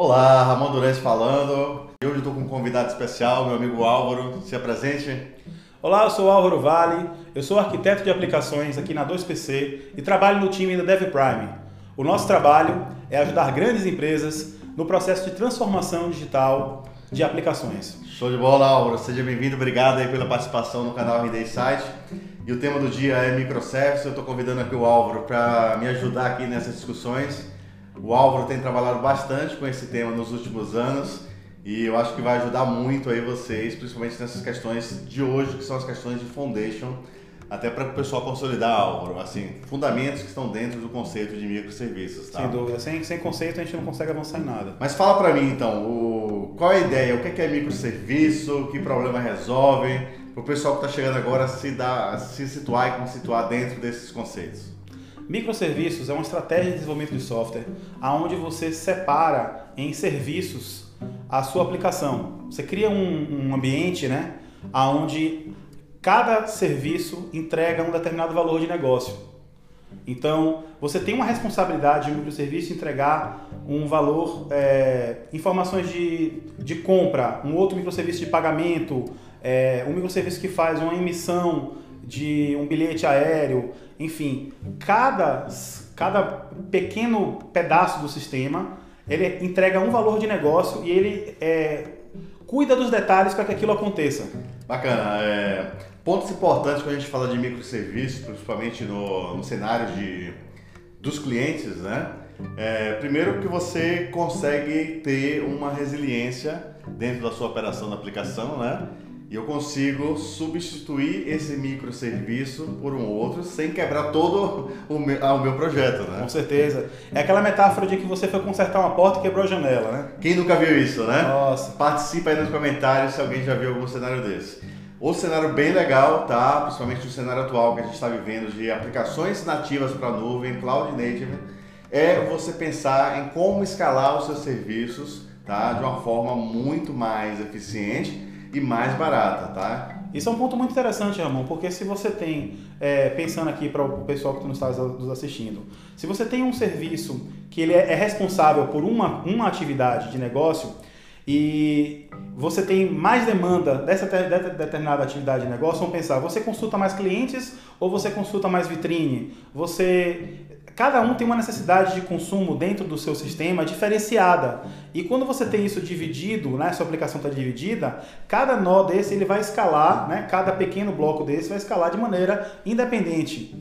Olá, Ramon Durante falando. E hoje estou com um convidado especial, meu amigo Álvaro. Se apresente. Olá, eu sou Álvaro Vale, eu sou arquiteto de aplicações aqui na 2PC e trabalho no time da DevPrime. O nosso trabalho é ajudar grandes empresas no processo de transformação digital de aplicações. Show de bola, Álvaro. Seja bem-vindo. Obrigado aí pela participação no canal RD Site. E o tema do dia é microservices. Eu estou convidando aqui o Álvaro para me ajudar aqui nessas discussões. O Álvaro tem trabalhado bastante com esse tema nos últimos anos e eu acho que vai ajudar muito aí vocês, principalmente nessas questões de hoje, que são as questões de foundation, até para o pessoal consolidar, Álvaro, assim, fundamentos que estão dentro do conceito de microserviços, tá? Sem dúvida, sem, sem conceito a gente não consegue avançar em nada. Mas fala para mim então, o, qual é a ideia? O que é, é microserviço? Que problema resolve? Para o pessoal que está chegando agora se, dar, se situar e constituir dentro desses conceitos. Microserviços é uma estratégia de desenvolvimento de software aonde você separa em serviços a sua aplicação. Você cria um, um ambiente, né, aonde cada serviço entrega um determinado valor de negócio. Então, você tem uma responsabilidade de um microserviço entregar um valor, é, informações de, de compra, um outro microserviço de pagamento, é, um microserviço que faz uma emissão de um bilhete aéreo, enfim, cada, cada pequeno pedaço do sistema ele entrega um valor de negócio e ele é, cuida dos detalhes para que aquilo aconteça. Bacana. É, pontos importantes quando a gente fala de microserviços, principalmente no, no cenário de, dos clientes, né? É, primeiro que você consegue ter uma resiliência dentro da sua operação da aplicação, né? E eu consigo substituir esse microserviço por um outro sem quebrar todo o meu, ah, o meu projeto, né? Com certeza. É aquela metáfora de que você foi consertar uma porta e quebrou a janela, né? Quem nunca viu isso, né? Nossa. Participa aí nos comentários se alguém já viu algum cenário desse. Outro cenário bem legal, tá? Principalmente no cenário atual que a gente está vivendo de aplicações nativas para nuvem, cloud native, é você pensar em como escalar os seus serviços, tá? De uma forma muito mais eficiente e mais barata, tá? Isso é um ponto muito interessante, Ramon, porque se você tem, é, pensando aqui para o pessoal que está nos assistindo, se você tem um serviço que ele é, é responsável por uma, uma atividade de negócio e você tem mais demanda dessa determinada atividade de negócio, vamos pensar, você consulta mais clientes ou você consulta mais vitrine? Você cada um tem uma necessidade de consumo dentro do seu sistema diferenciada. E quando você tem isso dividido, né, sua aplicação está dividida, cada nó desse ele vai escalar, né, cada pequeno bloco desse vai escalar de maneira independente.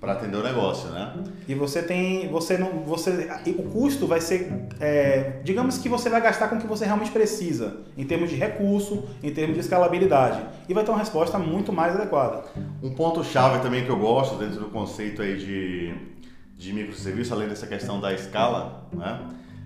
Para atender o negócio, né? E você tem, você não, você, o custo vai ser, é, digamos que você vai gastar com o que você realmente precisa, em termos de recurso, em termos de escalabilidade, e vai ter uma resposta muito mais adequada. Um ponto chave também que eu gosto dentro do conceito aí de de microserviço, além dessa questão da escala, né?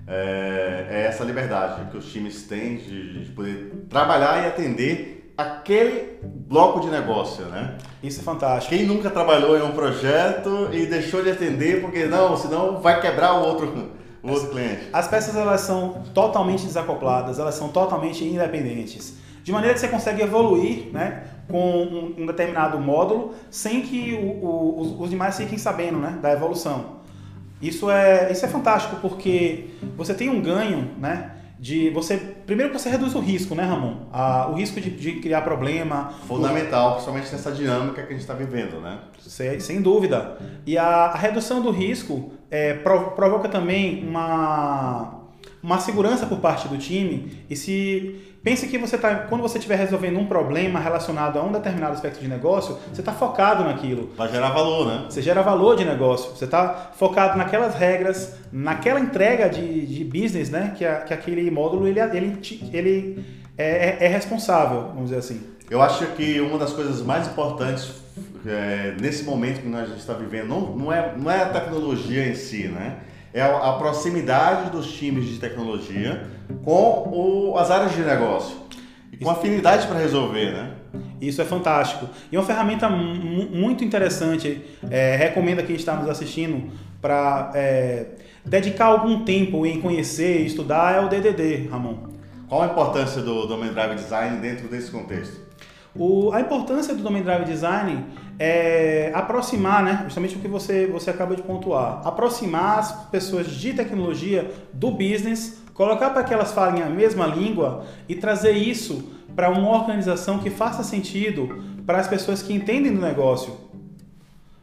É, é essa liberdade que os times têm de, de, poder trabalhar e atender aquele bloco de negócio, né? Isso é fantástico. Quem nunca trabalhou em um projeto e deixou de atender porque não, senão vai quebrar o outro, o outro cliente. As peças elas são totalmente desacopladas, elas são totalmente independentes, de maneira que você consegue evoluir, né? Com um, um determinado módulo sem que o, o, os, os, demais fiquem sabendo né, da evolução. Isso é, isso é fantástico porque você tem um ganho, né? De você primeiro que você reduz o risco, né, Ramon? O risco de, de, criar problema. Fundamental, o, principalmente nessa dinâmica que a gente está vivendo, né? Sem, sem dúvida. E a, a redução do risco é, provoca também uma uma segurança por parte do time e se pense que você tá quando você estiver resolvendo um problema relacionado a um determinado aspecto de negócio você está focado naquilo. Vai gerar valor né? Você gera valor de negócio. Você está focado naquelas regras naquela entrega de, de business né? Que, a, que aquele módulo ele ele, ele é, é, é responsável vamos dizer assim. Eu acho que uma das coisas mais importantes é, nesse momento que nós está vivendo não, não é não é a tecnologia em si né? É a proximidade dos times de tecnologia com o, as áreas de negócio. E com afinidade para resolver, né? Isso é fantástico. E uma ferramenta muito interessante, é, recomendo a quem está nos assistindo para é, dedicar algum tempo em conhecer e estudar é o DDD, Ramon. Qual a importância do Domain Drive Design dentro desse contexto? O, a importância do Domain Drive Design é aproximar, né, justamente o que você, você acaba de pontuar, aproximar as pessoas de tecnologia do business colocar para que elas falem a mesma língua e trazer isso para uma organização que faça sentido para as pessoas que entendem do negócio.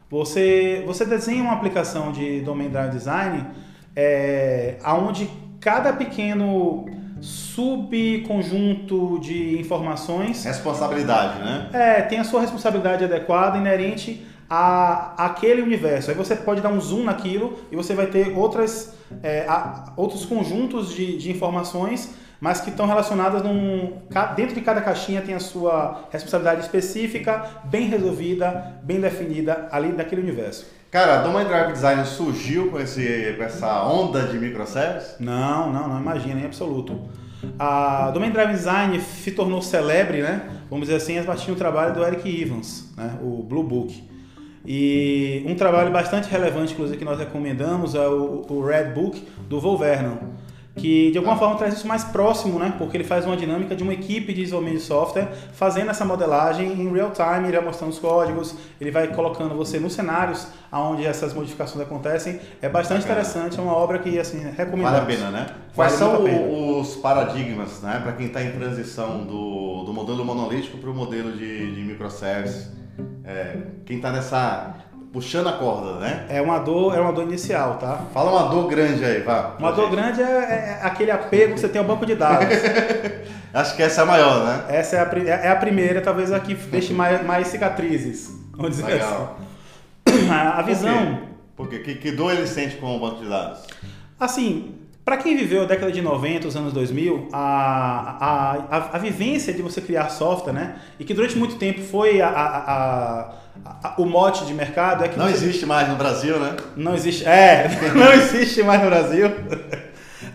Você, você desenha uma aplicação de Domain Drive Design é, onde cada pequeno subconjunto de informações. Responsabilidade, né? É, tem a sua responsabilidade adequada, inerente a aquele universo. Aí você pode dar um zoom naquilo e você vai ter outras, é, a, outros conjuntos de, de informações, mas que estão relacionadas num. Dentro de cada caixinha tem a sua responsabilidade específica, bem resolvida, bem definida ali daquele universo. Cara, a Domain Drive Design surgiu com, esse, com essa onda de microservices? Não, não, não imagina, em absoluto. A Domain Drive Design se tornou celebre, né? Vamos dizer assim, a partir do trabalho do Eric Evans, né? o Blue Book. E um trabalho bastante relevante, inclusive, que nós recomendamos é o, o Red Book do Volvernon que de alguma forma traz isso mais próximo, né? Porque ele faz uma dinâmica de uma equipe de desenvolvimento de software fazendo essa modelagem em real time, ele vai mostrando os códigos, ele vai colocando você nos cenários onde essas modificações acontecem. É bastante Bacana. interessante, é uma obra que assim recomendo. Vale a pena, né? Quais vale são os paradigmas, né, para quem está em transição do, do modelo monolítico para o modelo de, de microservices? É, quem está nessa puxando a corda, né? É uma dor, é uma dor inicial, tá? Fala uma dor grande aí, vá. Uma dor gente. grande é, é, aquele apego que você tem ao banco de dados. Acho que essa é a maior, né? Essa é a, é, a primeira, talvez a que deixe mais, mais cicatrizes. Vamos dizer Legal. assim. A visão. Por quê? Por quê? Que, que dor ele sente com o banco de dados? Assim, para quem viveu a década de 90, os anos 2000, a, a, a, a, vivência de você criar software, né? E que durante muito tempo foi a, a, a, o mote de mercado é que não você... existe mais no Brasil, né? Não existe, é, não existe mais no Brasil.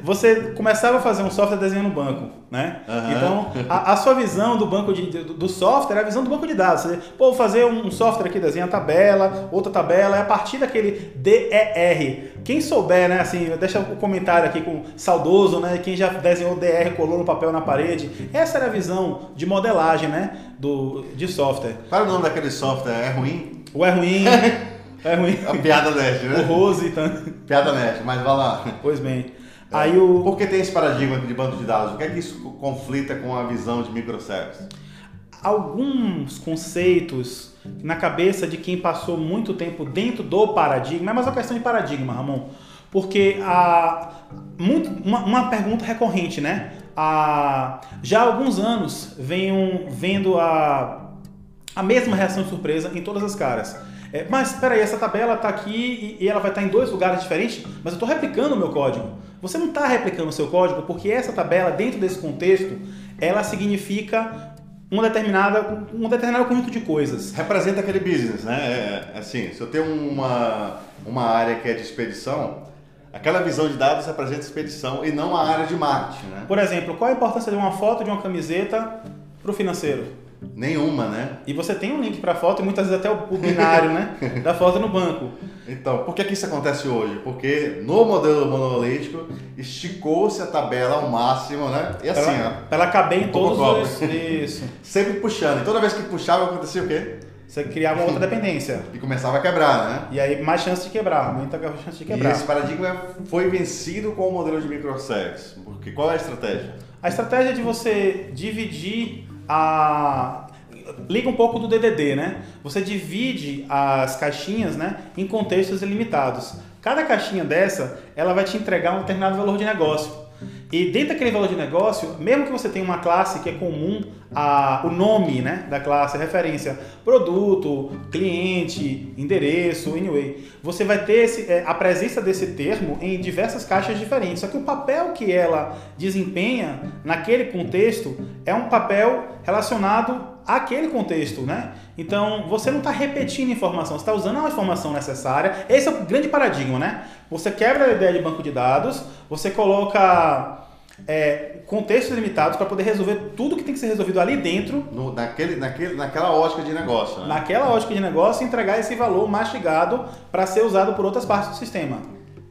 Você começava a fazer um software desenhando um banco, né? Uhum. Então, a, a, sua visão do banco de, do, do, software é a visão do banco de dados. Você, pô, vou fazer um software aqui, desenha tabela, outra tabela, é a partir daquele DER. Quem souber, né, assim, deixa o um comentário aqui com saudoso, né? Quem já desenhou DR, colou no papel na parede. Essa era a visão de modelagem, né? Do, de software. Qual é o nome daquele software? É ruim? O é ruim. é ruim. A piada nerd, né? O Rose. Então... Piada nerd, mas vai lá. Pois bem. É. Aí o... Por que tem esse paradigma de banco de dados? O que é que isso conflita com a visão de microservices? Alguns conceitos na cabeça de quem passou muito tempo dentro do paradigma, é mais uma questão de paradigma, Ramon. Porque a, muito, uma, uma pergunta recorrente, né? A, já há alguns anos venho vendo a, a mesma reação de surpresa em todas as caras. É, mas espera aí, essa tabela está aqui e, e, ela vai estar tá em dois lugares diferentes, mas eu estou replicando o meu código. Você não está replicando o seu código porque essa tabela, dentro desse contexto, ela significa uma determinada, um determinado conjunto de coisas. Representa aquele business, né? É, é, assim, se eu tenho uma, uma área que é de expedição, aquela visão de dados representa expedição e não a área de marketing, né? Por exemplo, qual a importância de uma foto de uma camiseta para o financeiro? Nenhuma, né? E você tem um link para a foto e muitas vezes até o binário, né? Da foto no banco. Então, por que, que isso acontece hoje? Porque no modelo monolítico esticou-se a tabela ao máximo, né? E assim, para, ó. Ela caber em todos os. Isso. Sempre puxando. E toda vez que puxava, acontecia o quê? Você criava uma outra dependência. E começava a quebrar, né? E aí mais chance de quebrar, muita chance de quebrar. E esse paradigma foi vencido com o modelo de microservices. Porque qual é a estratégia? A estratégia é de você dividir a liga um pouco do DDD, né? Você divide as caixinhas, né, em contextos ilimitados. Cada caixinha dessa, ela vai te entregar um determinado valor de negócio. E dentro daquele valor de negócio, mesmo que você tenha uma classe que é comum a, o nome né, da classe, referência, produto, cliente, endereço, anyway, você vai ter esse, é, a presença desse termo em diversas caixas diferentes. Só que o papel que ela desempenha naquele contexto é um papel relacionado àquele contexto, né? Então, você não está repetindo informação, você está usando a informação necessária. Esse é o grande paradigma, né? Você quebra a ideia de banco de dados, você coloca é, contextos limitados para poder resolver tudo que tem que ser resolvido ali dentro. No, naquele, naquele, naquela ótica de negócio. Né? Naquela ótica de negócio e entregar esse valor mastigado para ser usado por outras partes do sistema.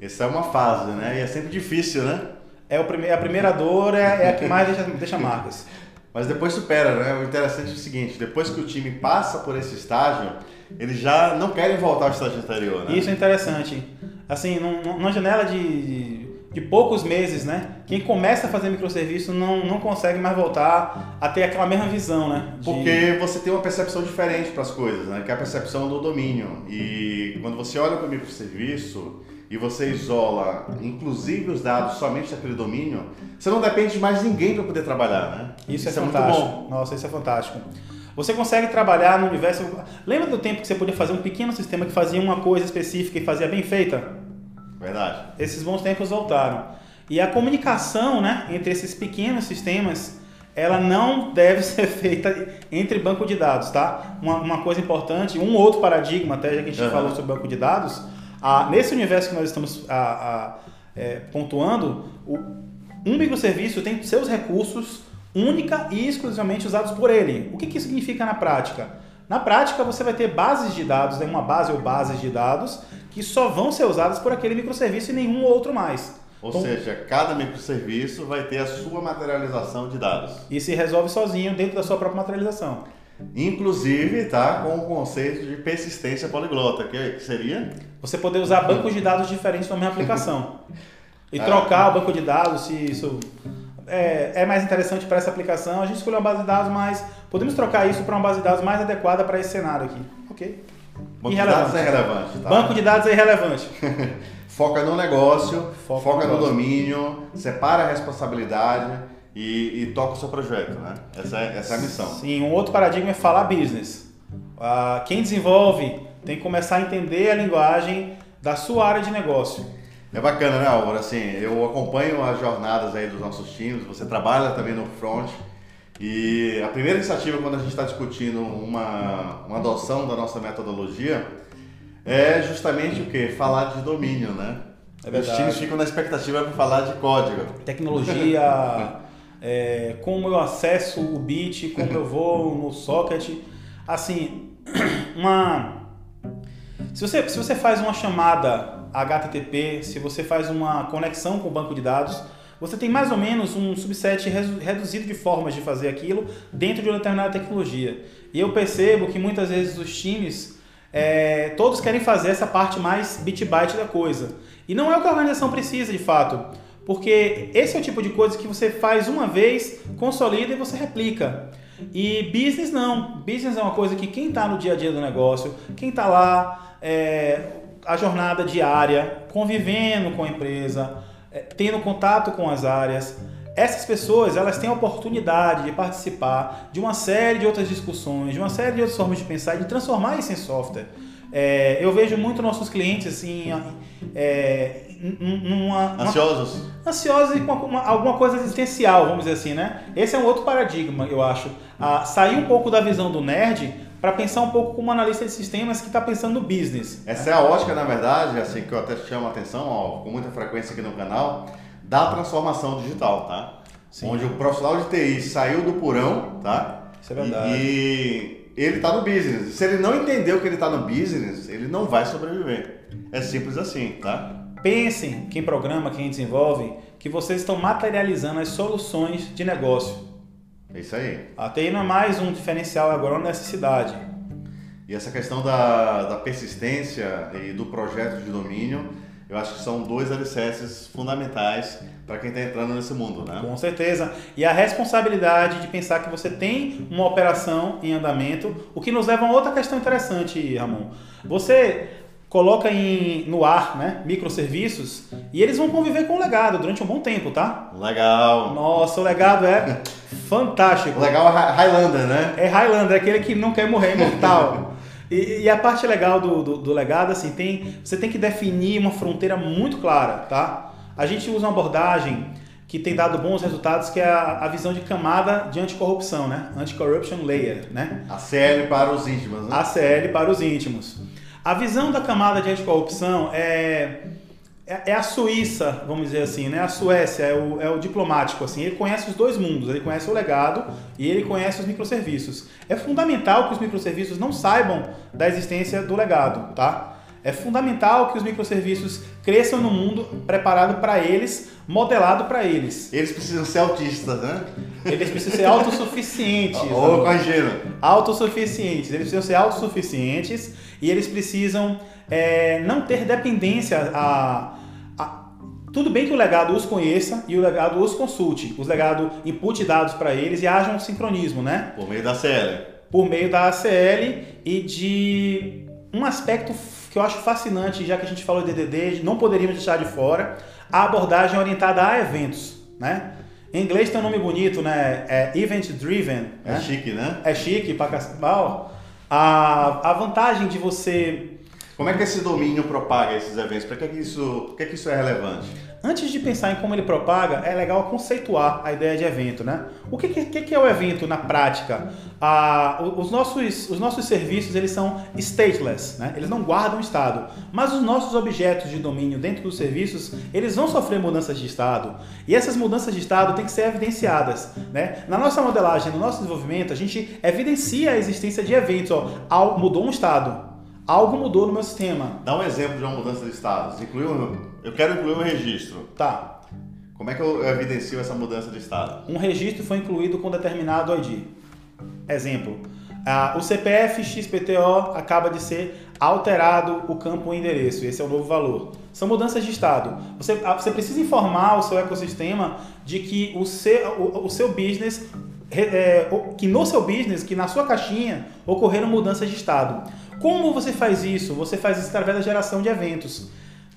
Essa é uma fase, né? E é sempre difícil, né? É o prime a primeira dor, é, é a que mais deixa, deixa marcas. Mas depois supera, né? O interessante é o seguinte, depois que o time passa por esse estágio, eles já não querem voltar ao estágio anterior, né? Isso é interessante. Assim, numa janela de, de de poucos meses, né? Quem começa a fazer microserviço não, não consegue mais voltar a ter aquela mesma visão, né? De... Porque você tem uma percepção diferente para as coisas, né? Que é a percepção do domínio. E quando você olha para o microserviço e você isola, inclusive os dados somente daquele domínio, você não depende de mais ninguém para poder trabalhar, né? Isso, isso é, é fantástico. Muito bom. Nossa, isso é fantástico. Você consegue trabalhar no universo. Lembra do tempo que você podia fazer um pequeno sistema que fazia uma coisa específica e fazia bem feita? Verdade. Esses bons tempos voltaram. E a comunicação né, entre esses pequenos sistemas, ela não deve ser feita entre banco de dados, tá? Uma, uma coisa importante, um outro paradigma, até já que a gente uhum. falou sobre banco de dados, a, nesse universo que nós estamos é, pontuando, o, um microserviço tem seus recursos única e exclusivamente usados por ele. O que, que isso significa na prática? Na prática, você vai ter bases de dados, né, uma base ou bases de dados, que só vão ser usadas por aquele microserviço e nenhum outro mais. Ou então, seja, cada microserviço vai ter a sua materialização de dados. E se resolve sozinho dentro da sua própria materialização. Inclusive, tá com o conceito de persistência poliglota, que seria? Você poder usar bancos de dados diferentes na mesma aplicação. e ah. trocar o banco de dados, se isso é, é mais interessante para essa aplicação. A gente escolheu uma base de dados, mas podemos trocar isso para uma base de dados mais adequada para esse cenário aqui. Ok. Banco de dados é relevante. Tá? Banco de dados é irrelevante. foca no negócio, foca, foca no, no domínio, separa a responsabilidade e, e, toca o seu projeto, né? Essa é, essa é a missão. Sim, um outro paradigma é falar business. Uh, quem desenvolve tem que começar a entender a linguagem da sua área de negócio. É bacana, né, Álvaro? Assim, eu acompanho as jornadas aí dos nossos times, você trabalha também no front. E a primeira iniciativa, quando a gente está discutindo uma, uma adoção da nossa metodologia, é justamente o que? Falar de domínio, né? É Os times ficam na expectativa para falar de código. Tecnologia, é, como eu acesso o bit, como eu vou no socket. Assim, uma. Se você, se você faz uma chamada HTTP, se você faz uma conexão com o banco de dados, você tem mais ou menos um subset reduzido de formas de fazer aquilo dentro de uma determinada tecnologia. E eu percebo que muitas vezes os times, é, todos querem fazer essa parte mais bit-byte da coisa. E não é o que a organização precisa de fato, porque esse é o tipo de coisa que você faz uma vez, consolida e você replica. E business não. Business é uma coisa que quem está no dia a dia do negócio, quem está lá, é, a jornada diária, convivendo com a empresa, é, tendo contato com as áreas. Essas pessoas elas têm a oportunidade de participar de uma série de outras discussões, de uma série de outras formas de pensar e de transformar isso em software. É, eu vejo muito nossos clientes assim, é, numa, ansiosos, uma, ansiosos e com uma, alguma coisa existencial, vamos dizer assim, né? Esse é um outro paradigma, eu acho. Ah, sair um pouco da visão do nerd para pensar um pouco como analista de sistemas que está pensando no business. Essa é a ótica, na verdade, assim que eu até chamo a atenção, ó, com muita frequência aqui no canal, da transformação digital, tá? Sim. Onde o profissional de TI saiu do porão, tá? Isso é verdade. E, e ele está no business. Se ele não entendeu que ele está no business, ele não vai sobreviver. É simples assim, tá? Pensem, quem programa, quem desenvolve, que vocês estão materializando as soluções de negócio. É isso aí. A TI não é mais um diferencial, agora é uma necessidade. E essa questão da, da persistência e do projeto de domínio, eu acho que são dois alicerces fundamentais para quem está entrando nesse mundo, né? Com certeza. E a responsabilidade de pensar que você tem uma operação em andamento, o que nos leva a outra questão interessante, Ramon. Você coloca em, no ar né, microserviços e eles vão conviver com o legado durante um bom tempo, tá? Legal. Nossa, o legado é fantástico. O legal é Highlander, né? É Highlander, aquele que não quer morrer, é imortal. e, e, a parte legal do, do, do, legado, assim, tem, você tem que definir uma fronteira muito clara, tá? A gente usa uma abordagem que tem dado bons resultados, que é a, a visão de camada de anticorrupção, né? Anti-corruption layer, né? ACL para os íntimos, né? ACL para os íntimos. A visão da camada de anticorrupção é, é, é, a Suíça, vamos dizer assim, né? A Suécia é o, é o diplomático, assim. Ele conhece os dois mundos, ele conhece o legado e ele conhece os microserviços. É fundamental que os microserviços não saibam da existência do legado, tá? É fundamental que os microserviços cresçam no mundo preparado para eles, modelado para eles. Eles precisam ser autistas, né? Eles precisam ser autossuficientes. Ou corrigindo. Autossuficientes. Eles precisam ser autossuficientes e eles precisam é, não ter dependência a, a, Tudo bem que o legado os conheça e o legado os consulte. Os legado input dados para eles e haja um sincronismo, né? Por meio da CL. Por meio da ACL e de um aspecto que eu acho fascinante, já que a gente falou de DDD, não poderíamos deixar de fora, a abordagem orientada a eventos, né? Em inglês tem um nome bonito, né? É Event Driven. É né? chique, né? É chique pra caramba. A, a vantagem de você Como é que esse domínio propaga esses eventos? Para que, que, isso, que, que isso é relevante? Antes de pensar em como ele propaga, é legal conceituar a ideia de evento, né? O que, que, que é o evento na prática? Ah, os, nossos, os nossos serviços, eles são stateless, né? Eles não guardam estado. Mas os nossos objetos de domínio dentro dos serviços, eles vão sofrer mudanças de estado. E essas mudanças de estado têm que ser evidenciadas, né? Na nossa modelagem, no nosso desenvolvimento, a gente evidencia a existência de eventos. Ó, mudou um estado, algo mudou no meu sistema. Dá um exemplo de uma mudança de status. Inclui um, eu quero incluir um registro. Tá, Como é que eu evidencio essa mudança de estado? um registro foi incluído com determinado ID. Exemplo, o CPF XPTO acaba de ser alterado o campo endereço, esse é o novo valor. São mudanças de estado. Você, você precisa informar o seu ecossistema de que o seu, o, o seu business, é, que no seu business, que na sua caixinha ocorreram mudanças de estado. Como você faz isso? Você faz isso através da geração de eventos.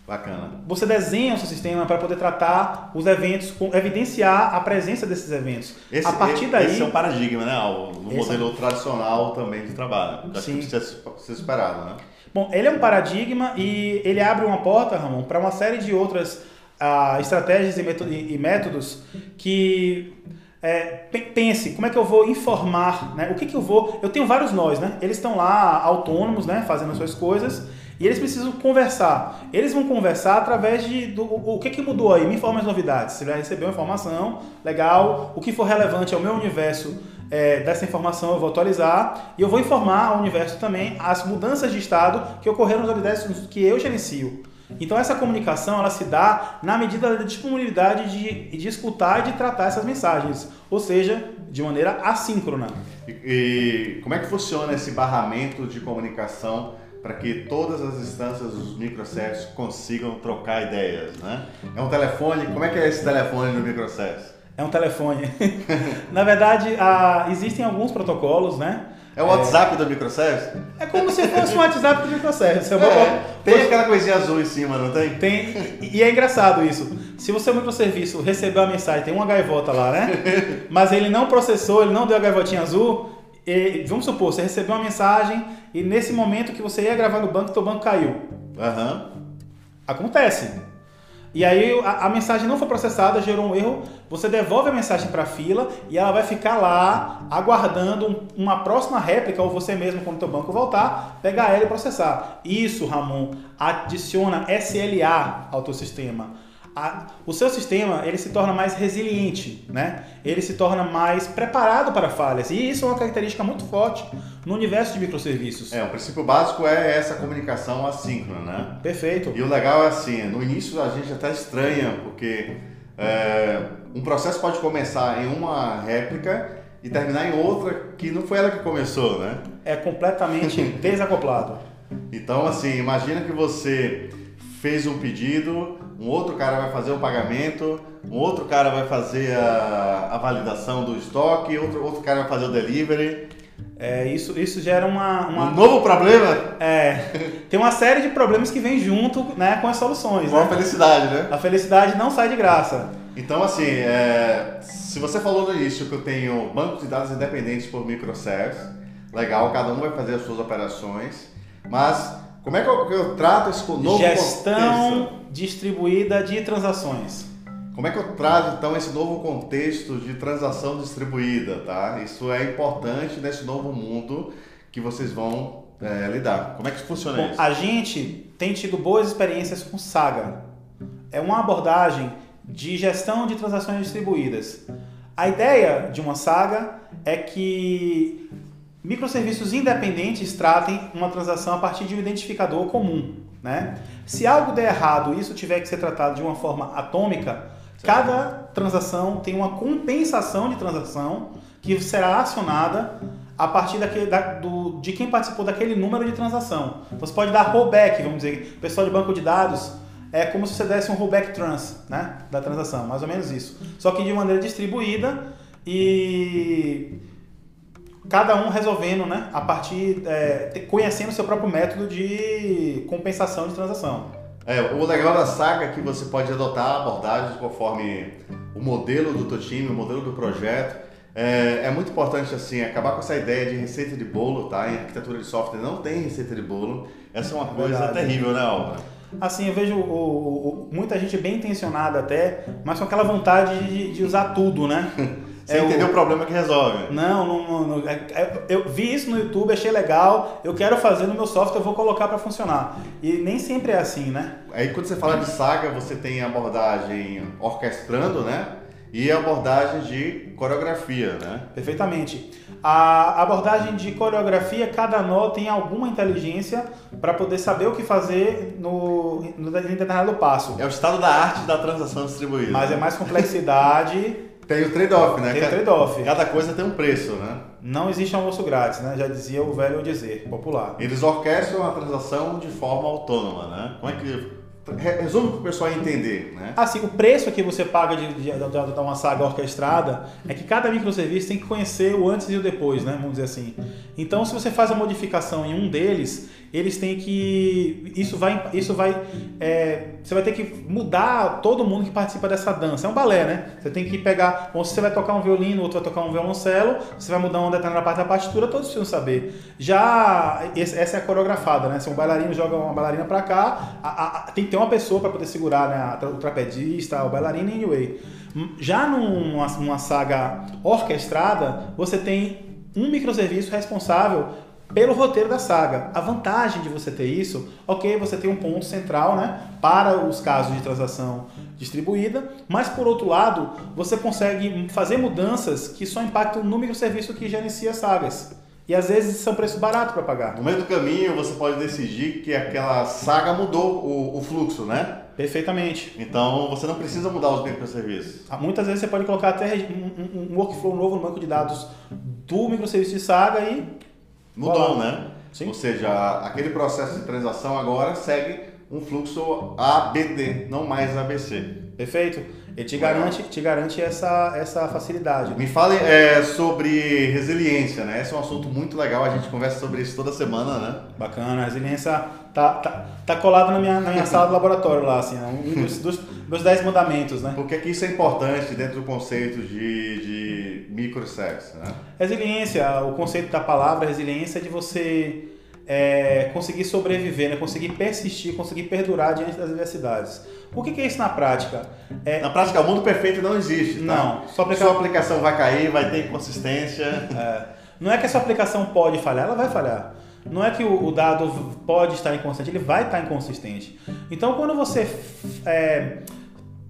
Bacana. Você desenha o seu sistema para poder tratar os eventos, evidenciar a presença desses eventos. Esse, a partir esse- daí, esse é um paradigma, né? O no é- modelo tradicional também de trabalho. Acho Sim. que precisa ser esperado, né? bom, ele é um paradigma e ele abre uma porta, Ramon, para uma série de outras ah, estratégias e, métodos que é, pe- pense como é que eu vou informar, né? O que que eu vou? Eu tenho vários nós, né? Eles estão lá autônomos, né? Fazendo as suas coisas. E eles precisam conversar. Eles vão conversar através de do, o, que, que mudou aí. Me informa as novidades. Você vai receber uma informação, legal. O que for relevante ao meu universo é, dessa informação eu vou atualizar. E eu vou informar ao universo também as mudanças de estado que ocorreram nos universos que eu gerencio. Então essa comunicação ela se dá na medida da disponibilidade de, de escutar e de tratar essas mensagens. Ou seja, de maneira assíncrona. E, e como é que funciona esse barramento de comunicação para que todas as instâncias dos microservices consigam trocar ideias, né? É um telefone, como é que é esse telefone no microservice? É um telefone. Na verdade, ah, existem alguns protocolos, né? É o WhatsApp do microservice? É como se fosse um WhatsApp do microservice. É É, tem aquela coisinha azul em cima, não tem? Tem, e é engraçado isso. Se você é um microserviço recebeu a mensagem, tem uma gaivota lá, né? Mas ele não processou, ele não deu a gaivotinha azul. E, vamos supor, você recebeu uma mensagem e nesse momento que você ia gravar no banco, teu banco caiu. Aham. Acontece. E aí a, a mensagem não foi processada, gerou um erro, você devolve a mensagem para a fila e ela vai ficar lá aguardando um- uma próxima réplica ou você mesmo quando o teu banco voltar, pegar ela e processar. Isso, Ramon, adiciona SLA ao teu sistema. A- o seu sistema ele se torna mais resiliente, né? Ele se torna mais preparado para falhas e isso é uma característica muito forte no universo de microserviços. É, o princípio básico é essa comunicação assíncrona, né? Perfeito. E o legal é assim, no início a gente até estranha, porque é, um processo pode começar em uma réplica e terminar em outra que não foi ela que começou, né? É completamente desacoplado. Então, assim, imagina que você fez um pedido, um outro cara vai fazer o pagamento, um outro cara vai fazer a, a validação do estoque, outro, outro cara vai fazer o delivery. É, isso, isso gera uma, uma- Um novo problema, é, tem uma série de problemas que vem junto né, com as soluções. uma Né? felicidade, né? A felicidade não sai de graça. Então, assim, é, se você falou no início que eu tenho bancos de dados independentes por microservices, legal, cada um vai fazer as suas operações, mas como é que eu, eu trato esse novo contexto? Gestão distribuída de transações. Como é que eu trago então esse novo contexto de transação distribuída, tá? Isso é importante nesse novo mundo que vocês vão é, lidar. Como é que funciona Bom, isso? a gente tem tido boas experiências com Saga. É uma abordagem de gestão de transações distribuídas. A ideia de uma saga é que microserviços independentes tratem uma transação a partir de um identificador comum. Né? Se algo der errado e isso tiver que ser tratado de uma forma atômica, cada transação tem uma compensação de transação que será acionada a partir daquele, da- do, de quem participou daquele número de transação. Você pode dar rollback, vamos dizer, o pessoal de banco de dados é como se você desse um rollback trans, né? Da transação, mais ou menos isso. Só que de maneira distribuída e cada um resolvendo, né? A partir, é, conhecendo o seu próprio método de compensação de transação. É, o legal da saga é que você pode adotar abordagens conforme o modelo do teu time, o modelo do projeto. É, é, muito importante assim acabar com essa ideia de receita de bolo, tá? Em arquitetura de software não tem receita de bolo. Essa é uma coisa Verdade. terrível, né, Álvaro? Assim, eu vejo o, o, muita gente bem intencionada até, mas com aquela vontade de, de usar tudo, né? Você é entendeu o... o problema que resolve. Não, não, não, é, é, eu vi isso no YouTube, achei legal, eu quero fazer no meu software, eu vou colocar para funcionar. E nem sempre é assim, né? Aí quando você fala de saga, você tem a abordagem orquestrando, né? e a abordagem de coreografia, né? Perfeitamente. A abordagem de coreografia, cada nó tem alguma inteligência para poder saber o que fazer no, no determinado passo. É o estado da arte da transação distribuída. Mas é mais complexidade. tem o trade-off, né? Tem o trade-off. Cada coisa tem um preço, né? Não existe almoço grátis, né? Já dizia o velho dizer, popular. Eles orquestram a transação de forma autônoma, né? Como é que Resumo para o pessoal entender, né? Assim, o preço que você paga de, de, de, de, uma saga orquestrada é que cada microserviço tem que conhecer o antes e o depois, né? Vamos dizer assim. Então, se você faz a modificação em um deles, eles têm que. Isso vai. Isso vai é, você vai ter que mudar todo mundo que participa dessa dança. É um balé, né? Você tem que pegar. Se você vai tocar um violino, outro vai tocar um violoncelo, você vai mudar uma determinada parte da partitura, todos precisam saber. Já essa é a coreografada, né? Se um bailarino joga uma bailarina para cá, a, a, tem que ter uma pessoa para poder segurar, né? O trapedista, o bailarino, anyway. Já numa, numa saga orquestrada, você tem um microserviço responsável pelo roteiro da saga. A vantagem de você ter isso, ok, você tem um ponto central, né, para os casos de transação distribuída, mas por outro lado, você consegue fazer mudanças que só impactam no microserviço que gerencia sagas. E às vezes são preço barato para pagar. No meio do caminho, você pode decidir que aquela saga mudou o, o fluxo, né? Perfeitamente. Então você não precisa mudar os microserviços. Ah, muitas vezes você pode colocar até um, um, um workflow novo no banco de dados do microserviço de saga e Mudou, né? Sim. Ou seja, aquele processo de transação agora segue um fluxo ABD, não mais ABC. Perfeito. Ele te garante, te garante essa, essa facilidade. Me fale é, sobre resiliência, né? Esse é um assunto muito legal, a gente conversa sobre isso toda semana, né? Bacana, a resiliência tá, tá, tá colado na minha, na minha sala do laboratório lá, assim, né? um dos, dos meus 10 mandamentos, né? Por que, que isso é importante dentro do conceito de, de microservice, né? Resiliência, o conceito da palavra resiliência é de você é, conseguir sobreviver, né? conseguir persistir, conseguir perdurar diante das adversidades. O que, que é isso na prática? É... Na prática, o mundo perfeito não existe. Tá? Não. Sua, aplica... sua aplicação vai cair, vai ter inconsistência. É. Não é que a sua aplicação pode falhar, ela vai falhar. Não é que o, dado pode estar inconsistente, ele vai estar inconsistente. Então, quando você é,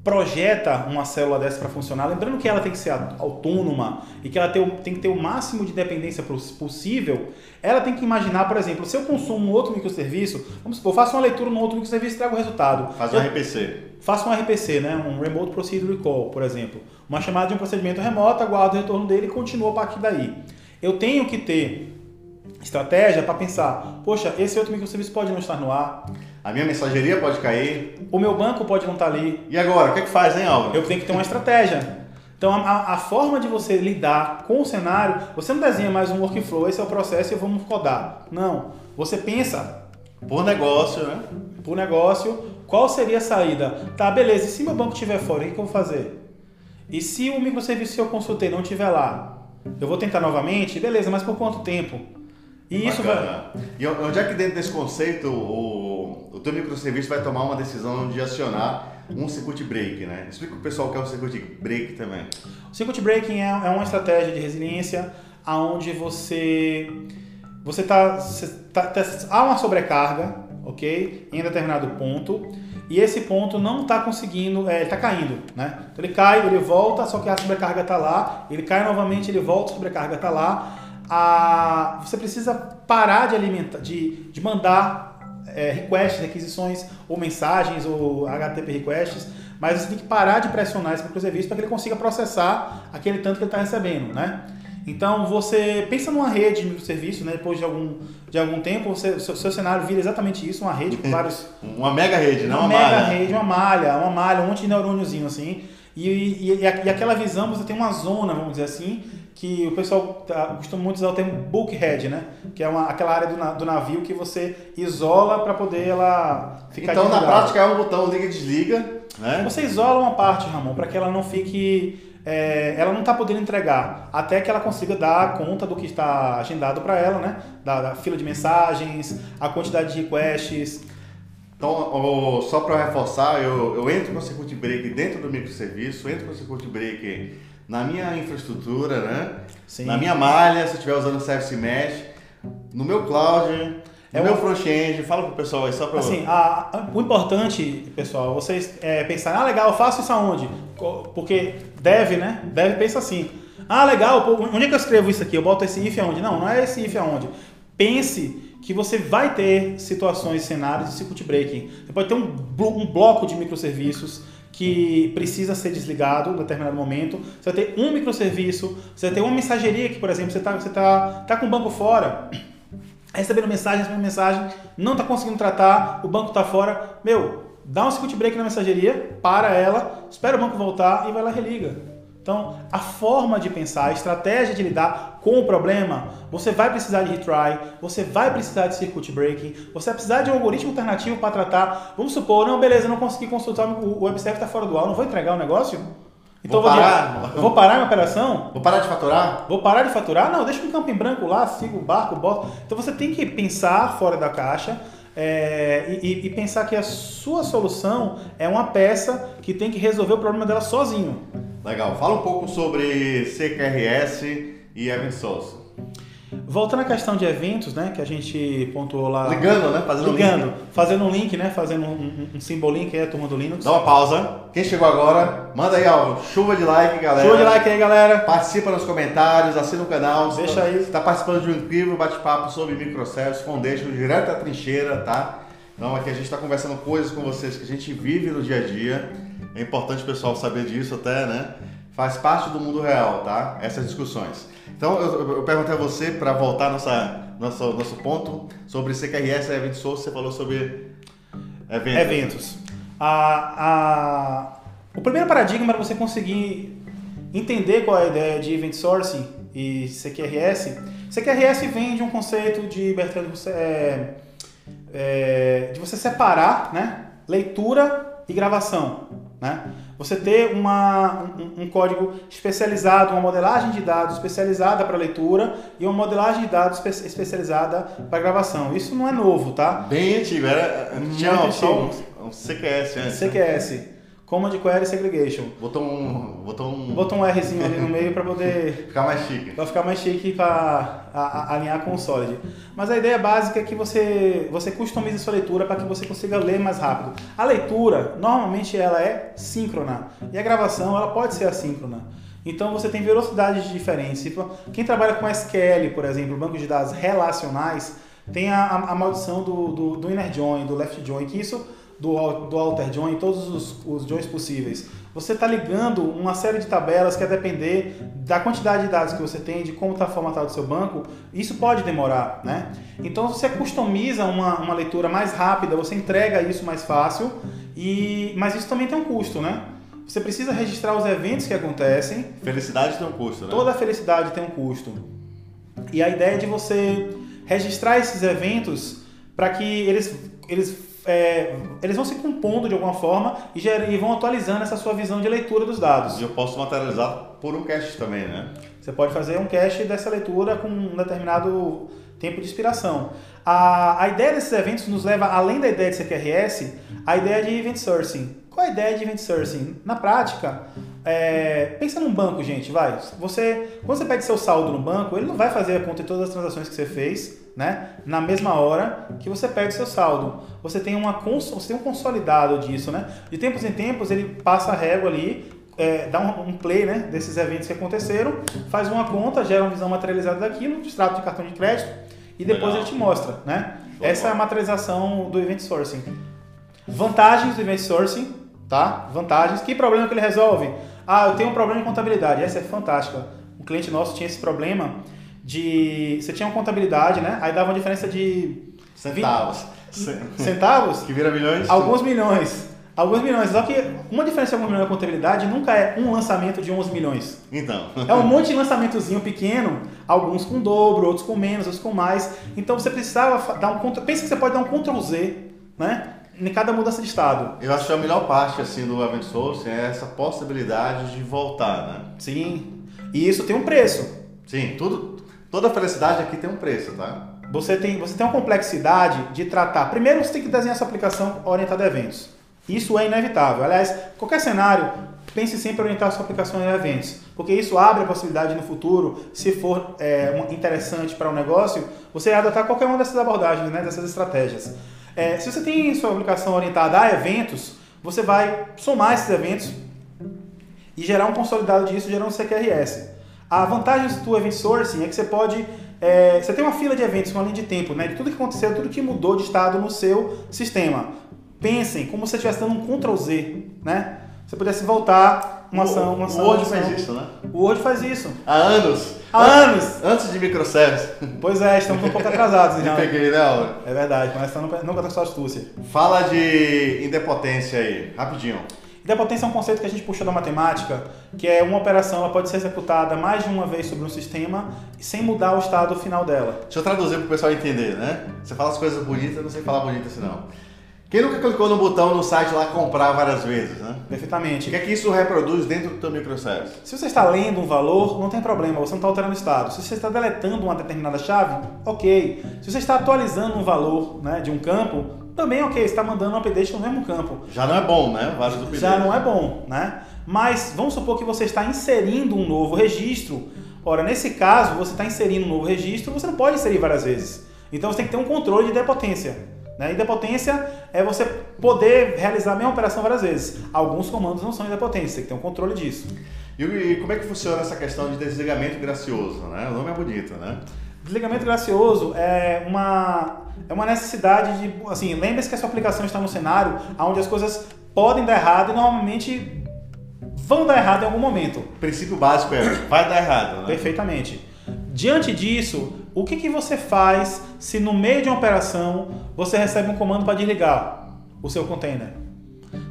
projeta uma célula dessa para funcionar, lembrando que ela tem que ser autônoma e que ela tem, tem que ter o máximo de dependência possível, ela tem que imaginar, por exemplo, se eu consumo um outro microserviço, vamos supor, eu faço uma leitura no outro microserviço e trago o resultado. Faz um RPC. Faço um RPC, né? um Remote Procedure Call, por exemplo. Uma chamada de um procedimento remoto, aguardo o retorno dele e continuo a partir daí. Eu tenho que ter estratégia para pensar, poxa, esse outro microserviço pode não estar no ar. A minha mensageria pode cair. O meu banco pode não estar ali. E agora, o que é que faz, hein, Álvaro? Eu tenho que ter uma estratégia. Então, a, a, forma de você lidar com o cenário, você não desenha mais um workflow, esse é o processo e vamos codar. Não. Você pensa. Por negócio, né? Por negócio, qual seria a saída? Tá, beleza, e se meu banco estiver fora, o que eu vou fazer? E se o microserviço que eu consultei não estiver lá? Eu vou tentar novamente? Beleza, mas por quanto tempo? E isso vai... E onde é que dentro desse conceito o, o teu microserviço vai tomar uma decisão de acionar um circuit break, né? Explica o pessoal o que é o circuit break também. O circuit breaking é, é uma estratégia de resiliência aonde você você tá, tá, tá, há uma sobrecarga, ok, em determinado ponto e esse ponto não está conseguindo, é, está caindo, né? Então ele cai, ele volta, só que a sobrecarga está lá, ele cai novamente, ele volta, a sobrecarga está lá a, você precisa parar de alimentar, de, de mandar é, requests, requisições ou mensagens ou HTTP requests, mas você tem que parar de pressionar esse microserviço para que ele consiga processar aquele tanto que ele está recebendo, né? Então você pensa numa rede de microserviços, né? depois de algum, de algum tempo, você, seu, seu cenário vira exatamente isso, uma rede com vários. Uma mega rede, não uma uma mega malha. rede, uma malha, uma malha, um monte de neurôniozinho assim. E, e, e aquela visão, você tem uma zona, vamos dizer assim, que o pessoal tá- costuma muito usar o termo bulkhead, né? Que é uma, aquela área do, na- do navio que você isola para poder ela ficar Então, na prática, é um botão liga e desliga, né? Você isola uma parte, Ramon, para que ela não fique. é, ela não está podendo entregar até que ela consiga dar conta do que está agendado para ela, né? Da, da fila de mensagens, a quantidade de requests. Então, só para reforçar, eu, eu entro com o circuit break dentro do microserviço, entro com o circuit break na minha infraestrutura, né? Sim. Na minha malha, se eu estiver usando Service Mesh, no meu cloud, no É meu front-end. Fala pro pessoal aí, só para Assim, a- o importante, pessoal, vocês é, pensarem, ah, legal, eu faço isso aonde? Porque deve, né? Deve pensa assim. Ah, legal, pô, onde é que eu escrevo isso aqui? Eu boto esse if aonde? Não, não é esse if aonde. Pense que você vai ter situações, cenários de circuit breaking. Você pode ter um, um bloco de microserviços que precisa ser desligado em determinado momento. Você vai ter um microserviço, você vai ter uma mensageria que, por exemplo, você está você tá, tá com o banco fora, recebendo mensagem, recebendo mensagem, não está conseguindo tratar, o banco está fora. Meu, dá um circuit break na mensageria, para ela, espera o banco voltar e vai lá e religa. Então, a forma de pensar, a estratégia de lidar com o problema, você vai precisar de retry, você vai precisar de circuit breaking, você vai precisar de um algoritmo alternativo para tratar. Vamos supor, não, beleza, não consegui consultar, o o web server está fora do ar, não vou entregar o negócio? Então Vou vou, parar? vou parar minha operação? Vou parar de faturar? Vou parar de faturar? Não, deixa um campo em branco lá, sigo o barco, boto. Então você tem que pensar fora da caixa é, e, e pensar que a sua solução é uma peça que tem que resolver o problema dela sozinho. Legal. Fala um pouco sobre CQRS e Event Source. Voltando à questão de eventos, né, que a gente pontuou lá. Ligando, né? Fazendo ligando, link. fazendo um link, né? Fazendo um, um, um symbol link aí, a turma do Linux. Dá uma pausa. Quem chegou agora, manda aí, ó, chuva de like, galera. Show de like aí, galera. Participa nos comentários, assina o canal. Deixa aí. Você está participando de um incrível bate-papo sobre microservices, Foundation, direto da trincheira, tá? Então aqui a gente está conversando coisas com vocês que a gente vive no dia a dia. É importante o pessoal saber disso até, né? Faz parte do mundo real, tá? Essas discussões. Então eu, eu perguntei a você para voltar nossa nosso nosso ponto sobre CQRS e Event Source. Você falou sobre eventos. eventos. A, a, o primeiro paradigma para você conseguir entender qual é a ideia de Event Sourcing e CQRS. CQRS vem de um conceito de Bertrand Russell, é, é, de você separar né, leitura e gravação. Né? Você ter uma, um, um código especializado, uma modelagem de dados especializada para leitura e uma modelagem de dados espe- especializada para gravação. Isso não é novo, tá? Bem antigo, era, tinha só um, um CQS antes. né? CQS, Command Query Segregation. Botou um. Botou um. Botou um Rzinho ali no meio para poder Ficar mais chique. vai ficar mais chique para alinhar com o Solid. Mas a ideia básica é que você, você customize sua leitura para que você consiga ler mais rápido. A leitura, normalmente, ela é síncrona. E a gravação, ela pode ser assíncrona. Então você tem velocidades diferentes. Quem trabalha com SQL, por exemplo, banco de dados relacionais, tem a, a, a maldição do, do, do inner join, do left join, que isso do, do outer join, todos os, os joins possíveis. Você está ligando uma série de tabelas que a depender da quantidade de dados que você tem, de como está formatado o seu banco, isso pode demorar, né? Então você customiza uma, uma leitura mais rápida, você entrega isso mais fácil, e mas isso também tem um custo, né? Você precisa registrar os eventos que acontecem, Felicidade tem um custo, né? Toda felicidade tem um custo. E a ideia é de você registrar esses eventos para que eles, eles, é, eles vão se compondo de alguma forma e, ger- e vão atualizando essa sua visão de leitura dos dados. E eu posso materializar por um cache também, né? Você pode fazer um cache dessa leitura com um determinado tempo de expiração. A, a ideia desses eventos nos leva, além da ideia de CQRS, a ideia de event sourcing. Qual é a ideia de event sourcing? Na prática, é, pensa num banco, gente, vai. Você, quando você pede seu saldo no banco, ele não vai fazer a conta de todas as transações que você fez, né? Na mesma hora que você pede seu saldo. Você tem, uma, você tem um consolidado disso, né? De tempos em tempos, ele passa a régua ali, é, dá um, um play né, desses eventos que aconteceram, faz uma conta, gera uma visão materializada daquilo, extrato de cartão de crédito e depois Legal. ele te mostra, né? Essa é a materialização do event sourcing. Vantagens do event sourcing, tá? Vantagens. Que problema que ele resolve? Ah, eu tenho um problema de contabilidade. Essa é fantástica. cliente nosso tinha esse problema de. Você tinha uma contabilidade, né? Aí dava uma diferença de. Centavos. Centavos? Que vira milhões? Alguns milhões. Alguns milhões. Só que uma diferença de alguns milhões na contabilidade nunca é um lançamento de 11 milhões. Então. É um monte de lançamentozinho pequeno, alguns com dobro, outros com menos, outros com mais. Então você precisava dar um. Pensa que você pode dar um Ctrl Z, né? Em cada mudança de estado. Eu acho que a melhor parte assim do Event Source é essa possibilidade de voltar, né? Sim. E isso tem um preço. Sim, tudo, toda felicidade aqui tem um preço, tá? Você tem, você tem uma complexidade de tratar. Primeiro você tem que desenhar essa aplicação orientada a eventos. Isso é inevitável. Aliás, qualquer cenário, pense sempre em orientar a sua aplicação a eventos, porque isso abre a possibilidade no futuro, se for é, interessante para o um negócio, você adotar qualquer uma dessas abordagens, né, dessas estratégias. É, se você tem sua aplicação orientada a eventos, você vai somar esses eventos e gerar um consolidado disso, gerando um CQRS. A vantagem do Event Sourcing é que você pode é, você tem uma fila de eventos, uma linha de tempo, né? De tudo que aconteceu, tudo que mudou de estado no seu sistema. Pensem como se você estivesse dando um Ctrl Z, né? Você pudesse voltar uma ação, uma ação. O Word faz isso, né? O Word faz isso. Há anos. Há anos. Antes de microservice. Pois é, estamos um pouco atrasados já. peguei, né? É verdade, mas estamos nunca com sua astúcia. Fala de indepotência aí, rapidinho. Idempotência é um conceito que a gente puxou da matemática, que é uma operação, ela pode ser executada mais de uma vez sobre um sistema sem mudar o estado final dela. Deixa eu traduzir para o pessoal entender, né? Você fala as coisas bonitas, não sei falar bonito assim não. Quem nunca clicou no botão no site lá comprar várias vezes, né? Perfeitamente. O que é que isso reproduz dentro do teu microservice? Se você está lendo um valor, não tem problema, você não está alterando o estado. Se você está deletando uma determinada chave, ok. Se você está atualizando um valor né, de um campo, também ok, você está mandando um update no mesmo campo. Já não é bom, né? Vários updates. Já não é bom, né? Mas vamos supor que você está inserindo um novo registro. Ora, nesse caso, você está inserindo um novo registro, você não pode inserir várias vezes. Então você tem que ter um controle de depotência. Né? Depotência é você poder realizar a mesma operação várias vezes. Alguns comandos não são idempotentes, você tem que ter um controle disso. E, como é que funciona essa questão de desligamento gracioso? Né? O nome é bonito, né? Desligamento gracioso é uma, é uma necessidade de. Assim, lembre-se que a sua aplicação está no cenário onde as coisas podem dar errado e normalmente vão dar errado em algum momento. O princípio básico é vai dar errado. Né? Perfeitamente. Diante disso, o que, que você faz se no meio de uma operação você recebe um comando para desligar o seu container?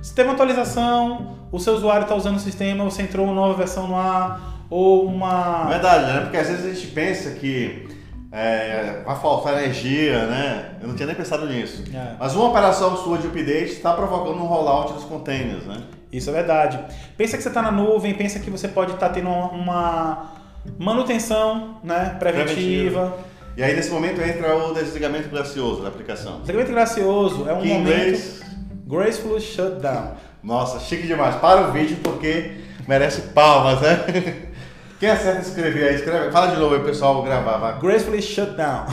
Se teve uma atualização, o seu usuário está usando o sistema, você entrou uma nova versão no ar, ou uma. Verdade, né? Porque às vezes a gente pensa que é, vai faltar energia, né? Eu não tinha nem pensado nisso. É. Mas uma operação sua de update está provocando um rollout dos containers, né? Isso é verdade. Pensa que você está na nuvem, pensa que você pode estar tá tendo uma manutenção né, preventiva. preventiva. E aí nesse momento entra o desligamento gracioso da aplicação. Desligamento gracioso é um que momento. Inglês... Graceful shutdown. Nossa, chique demais. Para o vídeo porque merece palmas, né? Quem acerta escrever aí? Escreve. Fala de novo aí, pessoal, gravar. Vai. Gracefully shut down.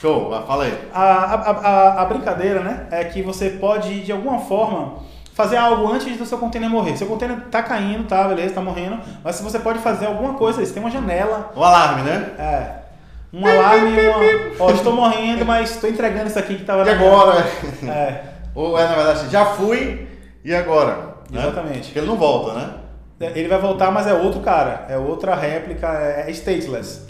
Show, fala aí. A, a, a, a, brincadeira, né, é que você pode, de alguma forma, fazer algo antes do seu container morrer. Seu container tá caindo, tá, beleza, tá morrendo, mas se você pode fazer alguma coisa, você tem uma janela. Um alarme, né? É. Um alarme, uma... Ó, estou morrendo, mas estou entregando isso aqui que tava... E agora? É. Ou é, na verdade, já fui, e agora? Né? Exatamente. Porque ele não volta, né? Ele vai voltar, mas é outro cara, é outra réplica, é, é stateless.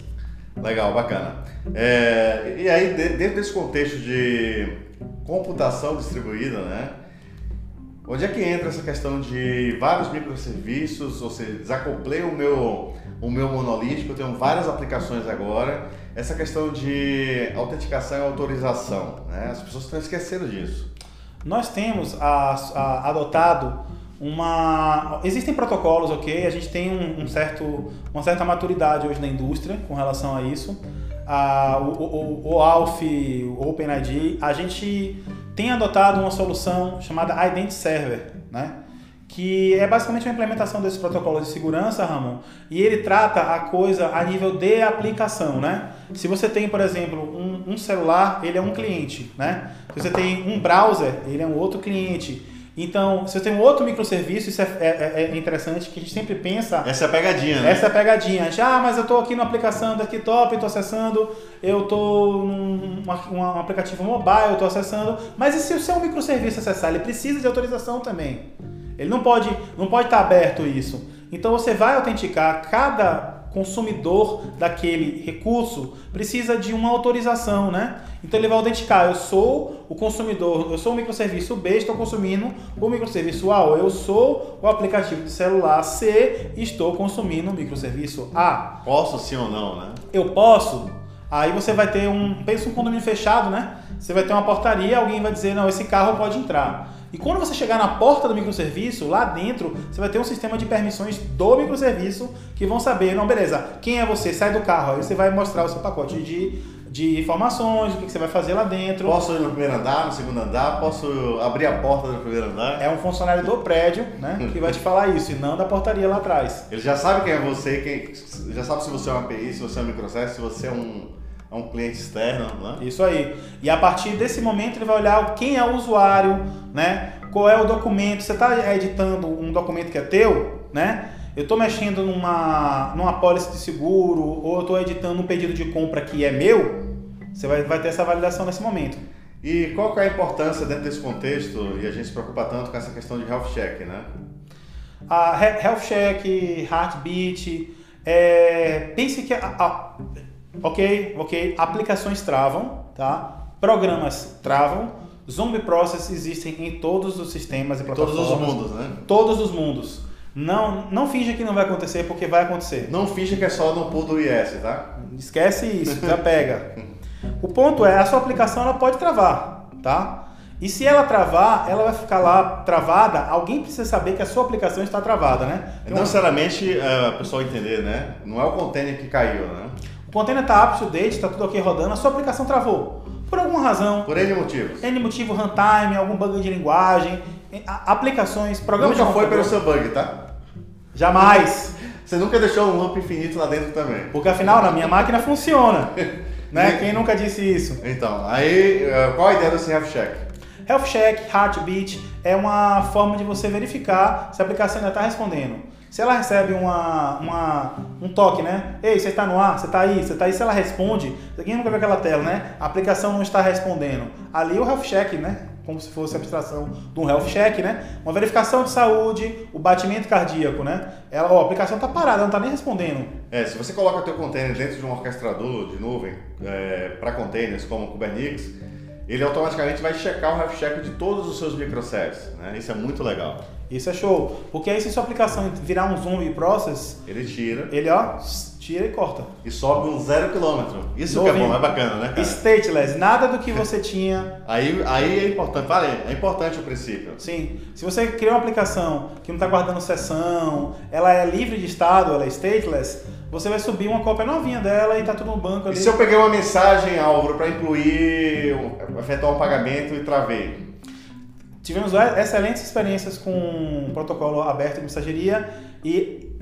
Legal, bacana. É, e aí, dentro desse contexto de computação distribuída, né? Onde é que entra essa questão de vários microserviços, ou seja, desacoplei o meu, o meu monolítico, eu tenho várias aplicações agora. Essa questão de autenticação e autorização, né? As pessoas estão esquecendo disso. Nós temos a, a, adotado uma. Existem protocolos, ok? A gente tem um, um, certo, uma certa maturidade hoje na indústria com relação a isso. A, o, o, o ALF, o OpenID, a gente tem adotado uma solução chamada Identity Server, né? que é basicamente uma implementação desse protocolo de segurança, Ramon, e ele trata a coisa a nível de aplicação, né? Se você tem, por exemplo, um, um celular, ele é um cliente, né? Se você tem um browser, ele é um outro cliente. Então, se você tem um outro microserviço, isso é, é, é, interessante, que a gente sempre pensa... Essa é a pegadinha, né? Essa é a pegadinha. A gente, ah, mas eu estou aqui na aplicação desktop, estou acessando, eu estou num um, aplicativo mobile, estou acessando, mas e se o seu microserviço acessar? Ele precisa de autorização também. Ele não pode, não pode estar aberto isso. Então, você vai autenticar cada consumidor daquele recurso precisa de uma autorização, né? Então ele vai autenticar, eu sou o consumidor, eu sou o microserviço B, estou consumindo o microserviço A, ou eu sou o aplicativo de celular C, estou consumindo o microserviço A. Posso sim ou não, né? Eu posso? Aí você vai ter um, pensa um condomínio fechado, né? Você vai ter uma portaria, alguém vai dizer, não, esse carro pode entrar. E quando você chegar na porta do microserviço, lá dentro, você vai ter um sistema de permissões do microserviço que vão saber, não, beleza, quem é você? Sai do carro. Aí você vai mostrar o seu pacote de, de informações, o que você vai fazer lá dentro. Posso ir no primeiro andar, no segundo andar? Posso abrir a porta do primeiro andar? É um funcionário do prédio, né, que vai te falar isso, e não da portaria lá atrás. Ele já sabe quem é você, quem, já sabe se você é uma API, se você é um microservice, se você é um a um cliente externo, né? Isso aí. E a partir desse momento ele vai olhar quem é o usuário, né? Qual é o documento? Você está editando um documento que é teu, né? Eu estou mexendo numa, numa pólice de seguro ou eu estou editando um pedido de compra que é meu, você vai, vai ter essa validação nesse momento. E qual que é a importância dentro desse contexto, e a gente se preocupa tanto com essa questão de health check, né? A health check, heartbeat, é, pense que a, a, Ok, ok. Aplicações travam, tá? Programas travam. Zombie Process existem em todos os sistemas e plataformas. Todos os mundos, né? Todos os mundos. Não, não finja que não vai acontecer, porque vai acontecer. Não finja que é só no pull do IS, tá? Esquece isso, já pega. O ponto é, a sua aplicação ela pode travar, tá? E se ela travar, ela vai ficar lá travada, alguém precisa saber que a sua aplicação está travada, né? Não necessariamente é, a pessoa entender, né? Não é o container que caiu, né? O container está up to date, está tudo ok rodando, a sua aplicação travou. Por alguma razão. Por N motivos. N motivo, runtime, algum bug de linguagem, aplicações, programas Nunca foi pelo seu bug, tá? Jamais. Você nunca deixou um loop infinito lá dentro também. Porque afinal, na minha máquina funciona. né? Quem nunca disse isso? Então, aí, eh, qual a ideia desse health check? Health check, heartbeat, é uma forma de você verificar se a aplicação ainda está respondendo. Se ela recebe uma, uma, um toque, né? Ei, você está no ar? Você está aí? Você está aí? Se ela responde, quem nunca viu aquela tela, né? A aplicação não está respondendo. Ali o health check, né? Como se fosse a abstração de um health check, né? Uma verificação de saúde, o batimento cardíaco, né? Ela, ó, a aplicação está parada, não está nem respondendo. É, se você coloca teu container dentro de um orquestrador de nuvem é, para containers como o Kubernetes, ele automaticamente vai checar o health check de todos os seus microservices, né? Isso é muito legal. Isso é show. Porque aí se sua aplicação virar um zombie process, ele tira. Ele ó, tira e corta. E sobe um zero quilômetro. Isso Novinho. que é bom, é bacana, né? Cara? Stateless, nada do que você tinha. aí, aí é importante, vale, é importante o princípio. Sim. Se você cria uma aplicação que não está guardando sessão, ela é livre de estado, ela é stateless, você vai subir uma cópia novinha dela e tá tudo no banco ali. E se eu peguei uma mensagem, Álvaro, para incluir, efetuar um pagamento e travei? Tivemos excelentes experiências com protocolo aberto de mensageria e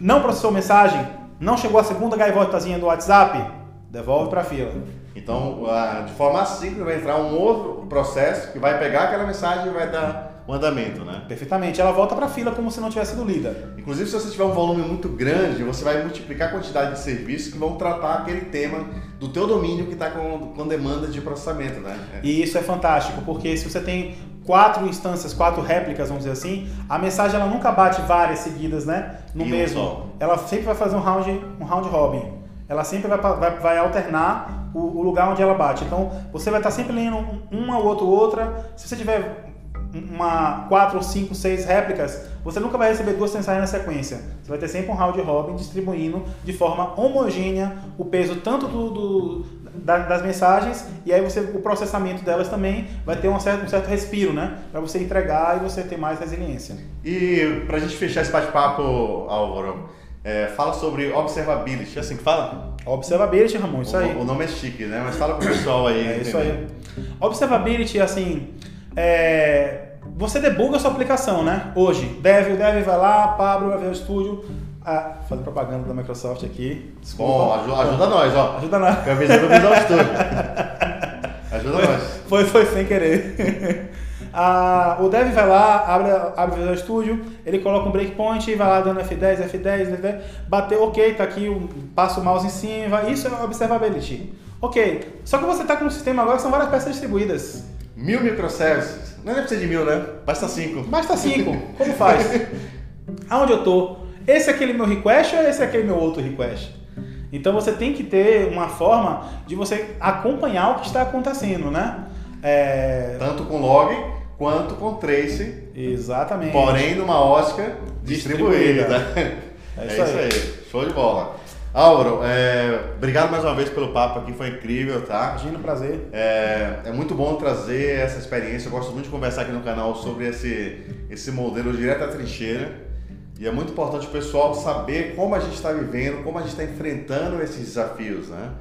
não processou mensagem, não chegou a segunda gaivotazinha do WhatsApp, devolve para a fila. Então, de forma simples, vai entrar um outro processo que vai pegar aquela mensagem e vai dar o andamento, né? Perfeitamente. Ela volta para a fila como se não tivesse sido lida. Inclusive, se você tiver um volume muito grande, você vai multiplicar a quantidade de serviços que vão tratar aquele tema do teu domínio que está com, com demanda de processamento, né? É. E isso é fantástico, porque se você tem quatro instâncias, quatro réplicas, vamos dizer assim, a mensagem ela nunca bate várias seguidas, né? No e mesmo. Um ela sempre vai fazer um round, um round robin. Ela sempre vai, vai, vai alternar o, o, lugar onde ela bate. Então, você vai estar sempre lendo uma ou outra, outra. Se você tiver uma 4, 5, 6 réplicas, você nunca vai receber duas mensagens na sequência. Você vai ter sempre um round robin distribuindo de forma homogênea o peso tanto do, do da, das mensagens e aí você, o processamento delas também vai ter um certo, um certo respiro, né? Para você entregar e você ter mais resiliência. E para a gente fechar esse bate-papo, Álvaro, é, fala sobre observability, é assim que fala? Observability, Ramon, isso o, aí. O nome é chique, né? Mas fala pro pessoal aí. É isso aí. Observability, assim, é, você debuga a sua aplicação, né? Hoje, Dev, o Dev vai lá, Pablo vai ver o estúdio. Ah, fazer propaganda da Microsoft aqui. Desculpa. Bom, ajuda, ajuda nós, ó. Ajuda nós. Porque a vez do Visual Studio. Ajuda foi, nós. Foi, foi sem querer. ah, o Dev vai lá, abre, abre o Visual Studio, ele coloca um breakpoint, vai lá dando F10, F10, F10, bateu, ok, tá aqui, passa o mouse em cima, isso é observability. Ok, só que você está com um sistema agora que são várias peças distribuídas. Mil microservices. Não é precisa de mil, né? Basta cinco. Basta cinco. Como faz? Aonde eu tô? esse é aquele meu request ou esse é aquele meu outro request? Então você tem que ter uma forma de você acompanhar o que está acontecendo, né? É... Tanto com log quanto com trace. Exatamente. Porém, numa ótica distribuída. distribuída. É, isso, é isso aí. aí. Show de bola. Álvaro, é, obrigado mais uma vez pelo papo aqui, foi incrível, tá? Imagina, prazer. É, é, muito bom trazer essa experiência, eu gosto muito de conversar aqui no canal sobre esse, esse modelo direto à trincheira. E é muito importante o pessoal saber como a gente está vivendo, como a gente está enfrentando esses desafios, né?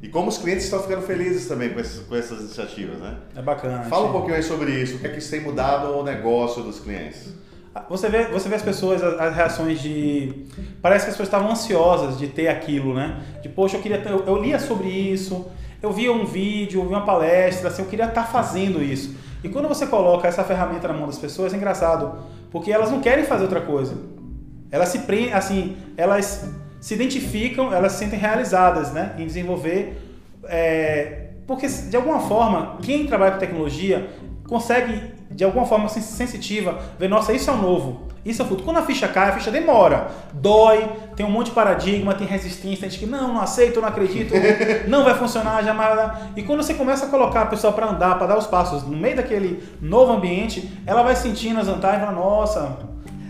E como os clientes estão ficando felizes também com, esses, com essas iniciativas, né? É bacana. Fala um pouquinho aí sobre isso, o que é que isso tem mudado o negócio dos clientes? Você vê, você vê as pessoas, as, as, reações de. Parece que as pessoas estavam ansiosas de ter aquilo, né? De, poxa, eu queria ter, eu, eu lia sobre isso, eu via um vídeo, eu via uma palestra, assim, eu queria estar fazendo isso. E quando você coloca essa ferramenta na mão das pessoas, é engraçado, porque elas não querem fazer outra coisa. Elas se prendem, assim, elas se identificam, elas se sentem realizadas, né? Em desenvolver. É, porque, de alguma forma, quem trabalha com tecnologia consegue de alguma forma sensitiva, ver, nossa, isso é o novo, isso é o futuro. Quando a ficha cai, a ficha demora, dói, tem um monte de paradigma, tem resistência, tem gente que não, não aceito, não acredito, não vai funcionar, jamais. E quando você começa a colocar a pessoa para andar, para dar os passos no meio daquele novo ambiente, ela vai sentindo as vantagens e fala, nossa.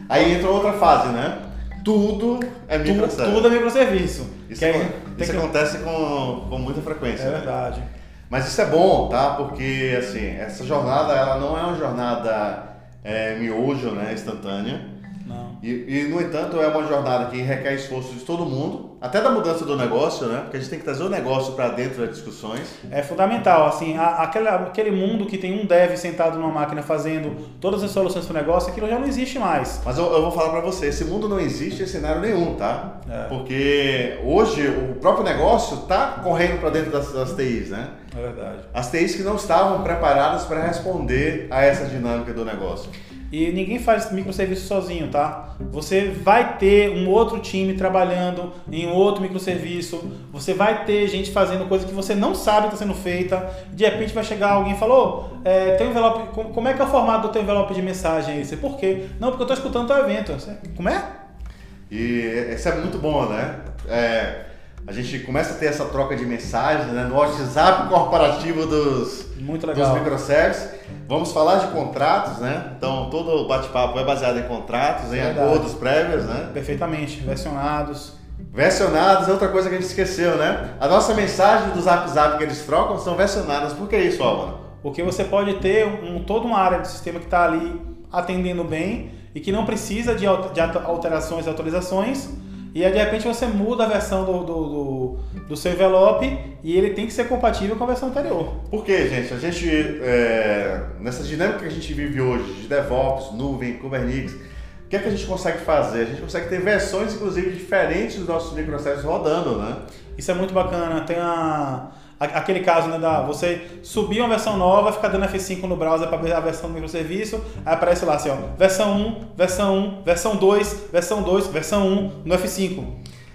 Aí entra outra fase, né? Tudo é microserviço. Tudo, tudo é microserviço. Isso, aí, isso que... acontece com, com muita frequência. É né? verdade. Mas isso é bom, tá? Porque assim, essa jornada ela não é uma jornada é, miojo, né, instantânea. Não. E, e, no entanto, é uma jornada que requer esforço de todo mundo, até da mudança do negócio, né? Porque a gente tem que trazer o negócio para dentro das discussões. É fundamental, assim, a, aquele, aquele mundo que tem um dev sentado numa máquina fazendo todas as soluções para o negócio, aquilo já não existe mais. Mas eu, eu vou falar para você, esse mundo não existe em cenário nenhum, tá? É. Porque hoje o próprio negócio está correndo para dentro das, das TIs, né? É verdade. As TIs que não estavam preparadas para responder a essa dinâmica do negócio. E ninguém faz microserviço sozinho, tá? Você vai ter um outro time trabalhando em outro microserviço, você vai ter gente fazendo coisa que você não sabe que está sendo feita, de repente vai chegar alguém e falou, é, tem um envelope, como é que é o formato do teu envelope de mensagem aí? Você, por quê? Não, porque eu estou escutando teu evento. Você, como é? E isso é muito bom, né? É, a gente começa a ter essa troca de mensagens né, no WhatsApp corporativo dos, dos microservices. Vamos falar de contratos, né? Então todo o bate-papo é baseado em contratos, em Verdade. acordos prévios, né? Perfeitamente, versionados. Versionados é outra coisa que a gente esqueceu, né? A nossa mensagem do Zap Zap que eles trocam são versionadas. Por que isso, Álvaro? Porque você pode ter um, toda uma área do sistema que está ali atendendo bem e que não precisa de alterações e atualizações e aí de repente você muda a versão do, do, do, do, seu envelope e ele tem que ser compatível com a versão anterior. Por quê, gente? A gente, é, nessa dinâmica que a gente vive hoje, de DevOps, nuvem, Kubernetes, o que é que a gente consegue fazer? A gente consegue ter versões, inclusive, diferentes dos nossos microservices rodando, né? Isso é muito bacana. Tem a Aquele caso, né, da você subir uma versão nova, ficar dando F5 no browser para ver a versão do microserviço, aí aparece lá assim, ó, versão 1, versão 1, versão 2, versão 2, versão 1 no F5.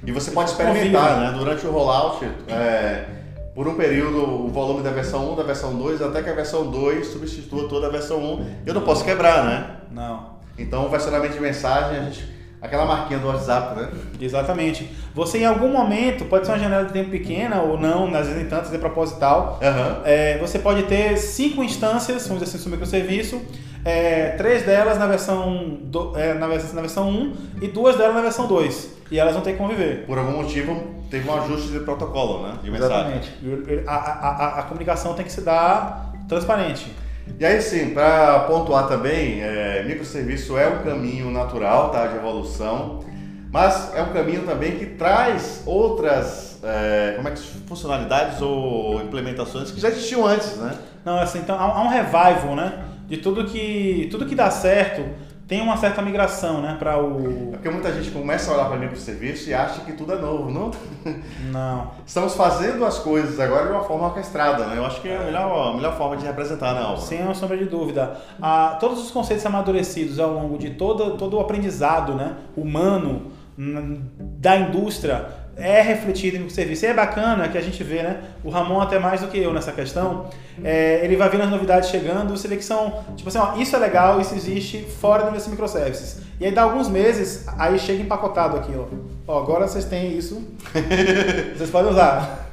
E você pode experimentar, né, durante o rollout, é, por um período, o volume da versão 1, da versão 2, até que a versão 2 substitua toda a versão 1. Eu não posso quebrar, né? Não. Então, o versionamento de mensagem, a gente Aquela marquinha do WhatsApp, né? Exatamente. Você em algum momento, pode ser uma janela de tempo pequena ou não, às vezes nem tanto, é proposital. Uhum. É, você pode ter cinco instâncias, vamos dizer assim, no microserviço, é, três delas na versão, do, é, na, versão, na versão 1 e duas delas na versão 2. E elas vão ter que conviver. Por algum motivo, teve um ajuste de protocolo, né? De mensagem. Exatamente. A, a, a, a comunicação tem que se dar transparente. E aí sim, para pontuar também, é, microserviço é um caminho natural tá, de evolução, mas é um caminho também que traz outras é, como é que, funcionalidades ou implementações que já existiam antes, né? Não, assim, então há um revival, né? De tudo que, tudo que dá certo tem uma certa migração, né, para o... É porque muita gente começa a olhar para mim serviço e acha que tudo é novo, não? Não. Estamos fazendo as coisas agora de uma forma orquestrada, né? Eu acho que é a melhor, a melhor forma de representar, né, Alva? Sem uma sombra de dúvida. Ah, todos os conceitos amadurecidos ao longo de todo, todo o aprendizado, né, humano da indústria é refletido em serviço. E é bacana que a gente vê, né? O Ramon até mais do que eu nessa questão. É, ele vai vendo as novidades chegando, você vê que são, tipo assim, ó, isso é legal, isso existe fora do universo microservices. E aí dá alguns meses, aí chega empacotado aqui, ó. ó agora vocês têm isso, vocês podem usar.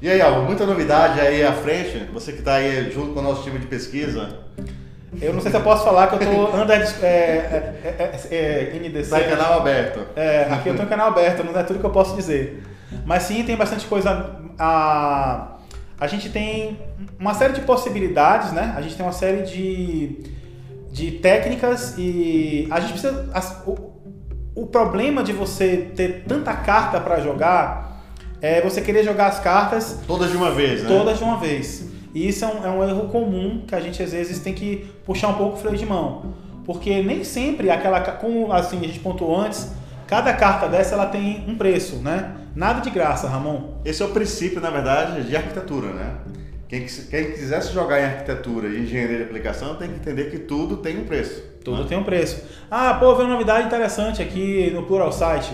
E aí, Alvo, muita novidade aí à frente, você que está aí junto com o nosso time de pesquisa. Eu não sei se eu posso falar que eu tô under é, é, é, é, NDC. Tá em canal aberto. É, aqui eu tô em canal aberto, não é tudo que eu posso dizer. Mas sim, tem bastante coisa. A, a gente tem uma série de possibilidades, né? A gente tem uma série de, de técnicas e a gente precisa. As, o, o problema de você ter tanta carta para jogar é você querer jogar as cartas. Todas de uma vez, né? Todas de uma vez. E isso é um, é um erro comum que a gente às vezes tem que puxar um pouco o freio de mão. Porque nem sempre aquela. Como assim, a gente pontuou antes, cada carta dessa ela tem um preço, né? Nada de graça, Ramon. Esse é o princípio, na verdade, de arquitetura, né? Quem, quem quisesse jogar em arquitetura e engenharia de aplicação tem que entender que tudo tem um preço. Tudo né? tem um preço. Ah, pô, veio uma novidade interessante aqui no Plural Site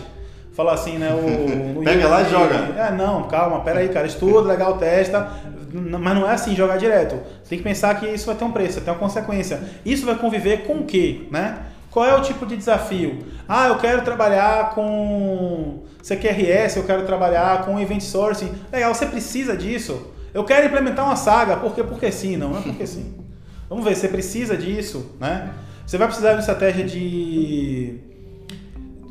fala assim, né? O, Pega lá e joga. É, não, calma, pera aí, cara. Estuda, legal, testa. Mas não é assim, jogar direto. Você tem que pensar que isso vai ter um preço, vai ter uma consequência. Isso vai conviver com o quê, né? Qual é o tipo de desafio? Ah, eu quero trabalhar com CQRS, eu quero trabalhar com Event Sourcing. Legal, você precisa disso. Eu quero implementar uma saga. Por quê? Porque sim, não é porque sim. Vamos ver, você precisa disso, né? Você vai precisar de uma estratégia de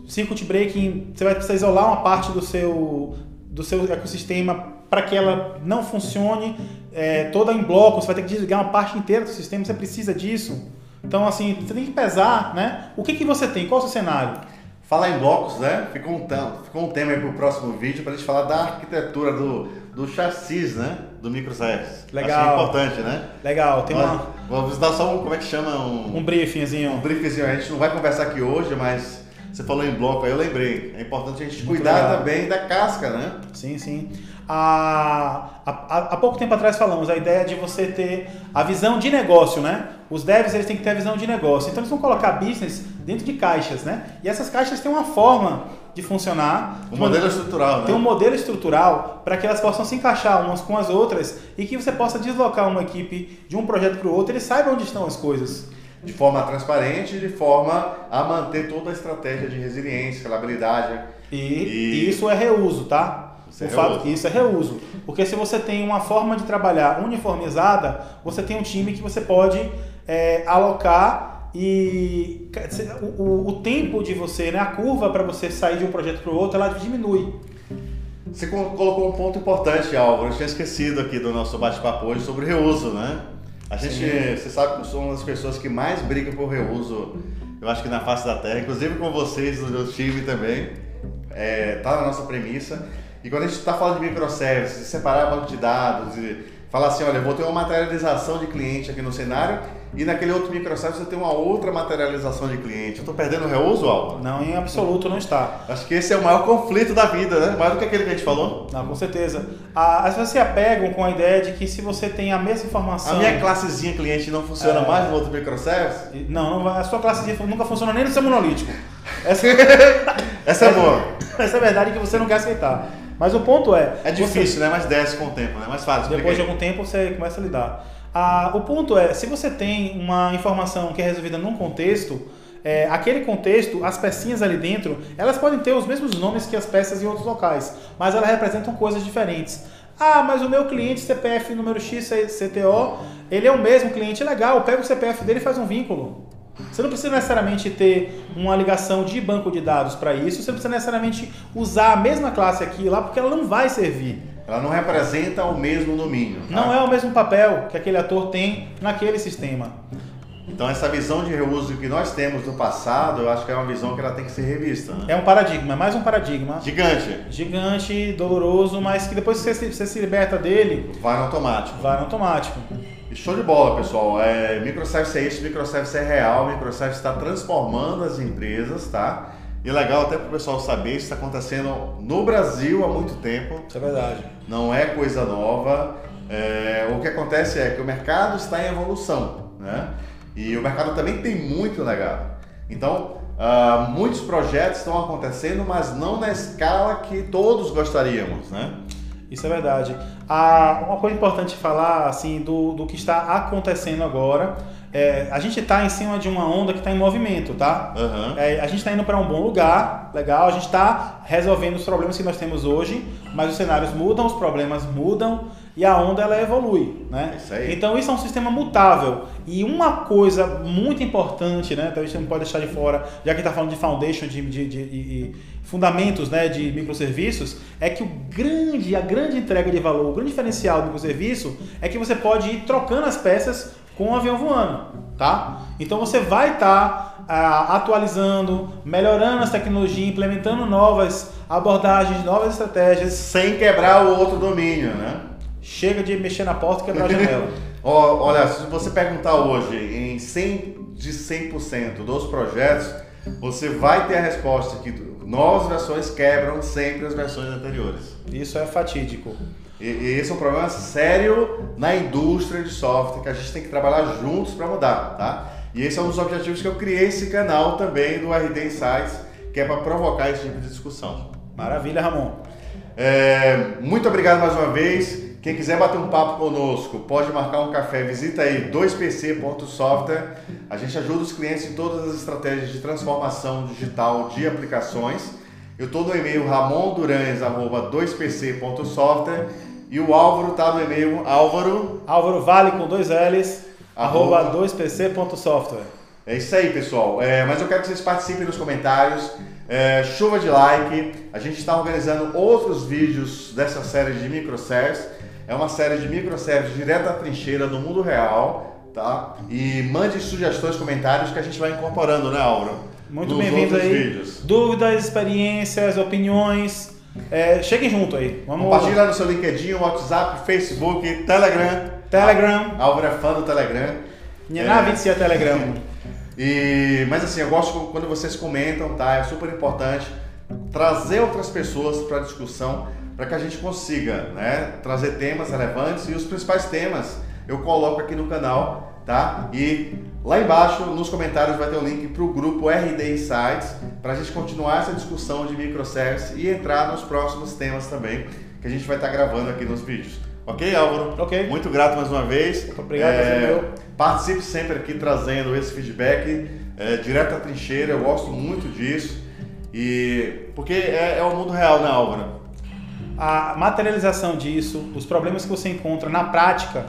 circuit breaking, você vai precisar isolar uma parte do seu, do seu ecossistema para que ela não funcione é, toda em bloco, você vai ter que desligar uma parte inteira do sistema, você precisa disso. Então, assim, você tem que pesar, né? O que, que você tem? Qual é o seu cenário? Falar em blocos, né? Ficou um, ficou um tema aí para o próximo vídeo para a gente falar da arquitetura do, do chassis, né? Do microservice. Legal. Acho importante, né? Legal. Tem uma... Vamos dar só um, como é que chama? Um, um briefingzinho. Um briefingzinho. A gente não vai conversar aqui hoje, mas você falou em bloco, aí eu lembrei. É importante a gente Muito cuidar legal. também da casca, né? Sim, sim. Há, há, há, pouco tempo atrás falamos a ideia de você ter a visão de negócio, né? Os devs eles têm que ter a visão de negócio. Então eles vão colocar business dentro de caixas, né? E essas caixas têm uma forma de funcionar. Um modelo estrutural, né? Tem um modelo estrutural para que elas possam se encaixar umas com as outras e que você possa deslocar uma equipe de um projeto para o outro e eles saibam onde estão as coisas de forma transparente, de forma a manter toda a estratégia de resiliência, escalabilidade. E, e... isso é reuso, tá? Isso é, fato, isso é reuso. Porque se você tem uma forma de trabalhar uniformizada, você tem um time que você pode é, alocar e o, o, o, tempo de você, né, a curva para você sair de um projeto para o outro, ela diminui. Você colocou um ponto importante, Álvaro. Eu tinha esquecido aqui do nosso bate-papo hoje sobre reuso, né? A gente, Sim. você sabe que eu sou uma das pessoas que mais briga por reuso, eu acho que na face da terra, inclusive com vocês do meu time também, é, tá na nossa premissa. E quando a gente está falando de microservices, de separar banco de dados, de falar assim, olha, eu vou ter uma materialização de cliente aqui no cenário e naquele outro microservice você tem uma outra materialização de cliente. Eu estou perdendo o reuso, Álvaro? Não, em absoluto não está. Acho que esse é o maior conflito da vida, né? Mais do que aquele que a gente falou. Não, com certeza. As pessoas se apegam com a ideia de que se você tem a mesma informação... A minha classezinha cliente não funciona é... mais no outro microservice? Não, a sua classezinha nunca funciona nem no seu monolítico. Essa, Essa é boa. Essa é a verdade que você não quer aceitar. Mas o ponto é. É difícil, você... né? Mas desce com o tempo, né? Mais fácil. Depois de algum tempo você começa a lidar. Ah, o ponto é, se você tem uma informação que é resolvida num contexto, é, aquele contexto, as pecinhas ali dentro, elas podem ter os mesmos nomes que as peças em outros locais, mas elas representam coisas diferentes. Ah, mas o meu cliente CPF número X CTO, ele é o mesmo cliente, legal, pega o CPF dele e faz um vínculo. Você não precisa necessariamente ter uma ligação de banco de dados para isso, você não precisa necessariamente usar a mesma classe aqui lá, porque ela não vai servir. Ela não representa o mesmo domínio. Tá? Não é o mesmo papel que aquele ator tem naquele sistema. Então essa visão de reuso que nós temos do passado, eu acho que é uma visão que ela tem que ser revista. Né? É um paradigma, é mais um paradigma. Gigante. Gigante, doloroso, mas que depois que você, você se liberta dele... Vai no automático. Vai no automático. Show de bola, pessoal. É, microservice é isso, microservice é real, microservice está transformando as empresas, tá? E é legal até para o pessoal saber, isso está acontecendo no Brasil há muito tempo. Isso é verdade. Não é coisa nova. É, o que acontece é que o mercado está em evolução, né? E o mercado também tem muito legado. Então, uh, muitos projetos estão acontecendo, mas não na escala que todos gostaríamos, né? Isso é verdade. Ah, uma coisa importante falar assim do, do que está acontecendo agora. É, a gente está em cima de uma onda que está em movimento, tá? Uhum. É, a gente está indo para um bom lugar, legal. A gente está resolvendo os problemas que nós temos hoje, mas os cenários mudam, os problemas mudam e a onda ela evolui, né? Isso aí. Então isso é um sistema mutável e uma coisa muito importante, né? Então a gente não pode deixar de fora, já que está falando de foundation, de, de, de, de, fundamentos, né, de microserviços, é que o grande, a grande entrega de valor, o grande diferencial do microserviço é que você pode ir trocando as peças com o avião voando, tá? Então você vai estar tá, ah, atualizando, melhorando as tecnologias, implementando novas abordagens, novas estratégias, sem quebrar o outro domínio, né? Chega de mexer na porta e quebrar a janela. Olha, se você perguntar hoje em 100 de 100% dos projetos, você vai ter a resposta que novas versões quebram sempre as versões anteriores. Isso é fatídico. E, e esse é um problema sério na indústria de software que a gente tem que trabalhar juntos para mudar, tá? E esse é um dos objetivos que eu criei esse canal também do RD Insights, que é para provocar esse tipo de discussão. Maravilha, Ramon. É, muito obrigado mais uma vez. Quem quiser bater um papo conosco, pode marcar um café. Visita aí 2pc.software. A gente ajuda os clientes em todas as estratégias de transformação digital de aplicações. Eu estou no e-mail ramondurães.2pc.software e o Álvaro está no e-mail álvaro... Álvaro Vale com dois L's, arroba 2pc.software. É isso aí, pessoal. É, mas eu quero que vocês participem nos comentários. É, chuva de like. A gente está organizando outros vídeos dessa série de microservices. É uma série de microservices direto da trincheira do mundo real, tá? E mande sugestões, comentários que a gente vai incorporando, né, Álvaro? Muito bem-vindo aí. Vídeos. Dúvidas, experiências, opiniões. É, cheguem junto aí. Vamos Compartilha no seu LinkedIn, WhatsApp, Facebook, Telegram. Telegram. Álvaro é fã do Telegram. Minha é. nave é Telegram. E, mas assim, eu gosto quando vocês comentam, tá? É super importante trazer outras pessoas para a discussão para que a gente consiga né, trazer temas relevantes e os principais temas eu coloco aqui no canal, tá? E lá embaixo nos comentários vai ter um link para o grupo RD Insights para a gente continuar essa discussão de microservices e entrar nos próximos temas também que a gente vai estar tá gravando aqui nos vídeos. Ok, Álvaro? Ok. Muito grato mais uma vez. Muito obrigado, é, Participe sempre aqui trazendo esse feedback é, direto da trincheira. Eu gosto muito disso. E porque é, é o mundo real, né, Álvaro? A materialização disso, os problemas que você encontra na prática,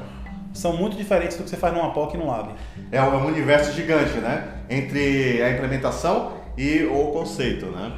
são muito diferentes do que você faz numa POC e num lab. É um universo gigante, né? Entre a implementação e o conceito, né?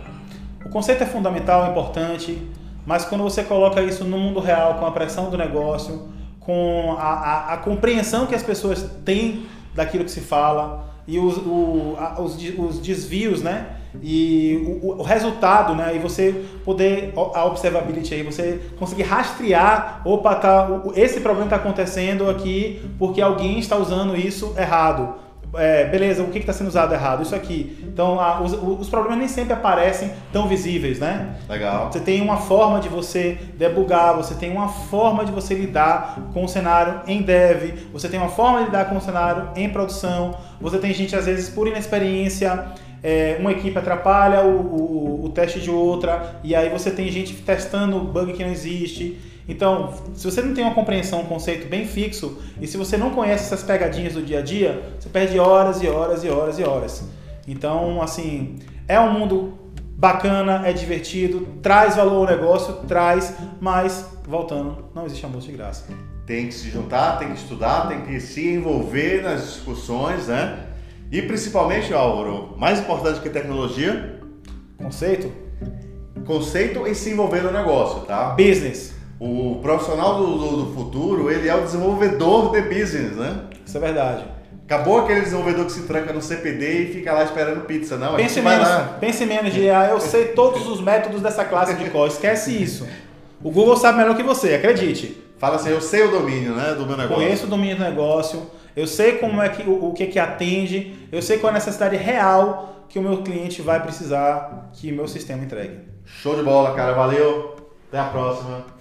O conceito é fundamental, é importante, mas quando você coloca isso no mundo real, com a pressão do negócio, com a, a, a compreensão que as pessoas têm daquilo que se fala e os, o, a, os, os desvios, né? E o, o, resultado, né? E você poder a observability aí, você conseguir rastrear, opa, tá, esse problema está acontecendo aqui porque alguém está usando isso errado. É, beleza, o que está sendo usado errado? Isso aqui. Então, a, os, os, problemas nem sempre aparecem tão visíveis, né? Legal. Você tem uma forma de você debugar, você tem uma forma de você lidar com o cenário em dev, você tem uma forma de lidar com o cenário em produção, você tem gente, às vezes, por inexperiência, é, uma equipe atrapalha o, o, o, teste de outra, e aí você tem gente testando bug que não existe. Então, se você não tem uma compreensão, um conceito bem fixo, e se você não conhece essas pegadinhas do dia a dia, você perde horas e horas e horas e horas. Então, assim, é um mundo bacana, é divertido, traz valor ao negócio, traz, mas, voltando, não existe almoço de graça. Tem que se juntar, tem que estudar, tem que se envolver nas discussões, né? E principalmente, Álvaro, mais importante que tecnologia? Conceito? Conceito e se envolver no negócio, tá? Business. O profissional do, do, do futuro, ele é o desenvolvedor de business, né? Isso é verdade. Acabou aquele desenvolvedor que se tranca no CPD e fica lá esperando pizza, não? Pense menos, pense menos de, ah, eu sei todos os métodos dessa classe de código. Esquece isso. O Google sabe melhor que você, acredite. Fala assim, eu sei o domínio, né, do meu negócio. Conheço o domínio do negócio eu sei como é que o, o que que atende, eu sei qual é a necessidade real que o meu cliente vai precisar que meu sistema entregue. Show de bola, cara. Valeu. Até a próxima.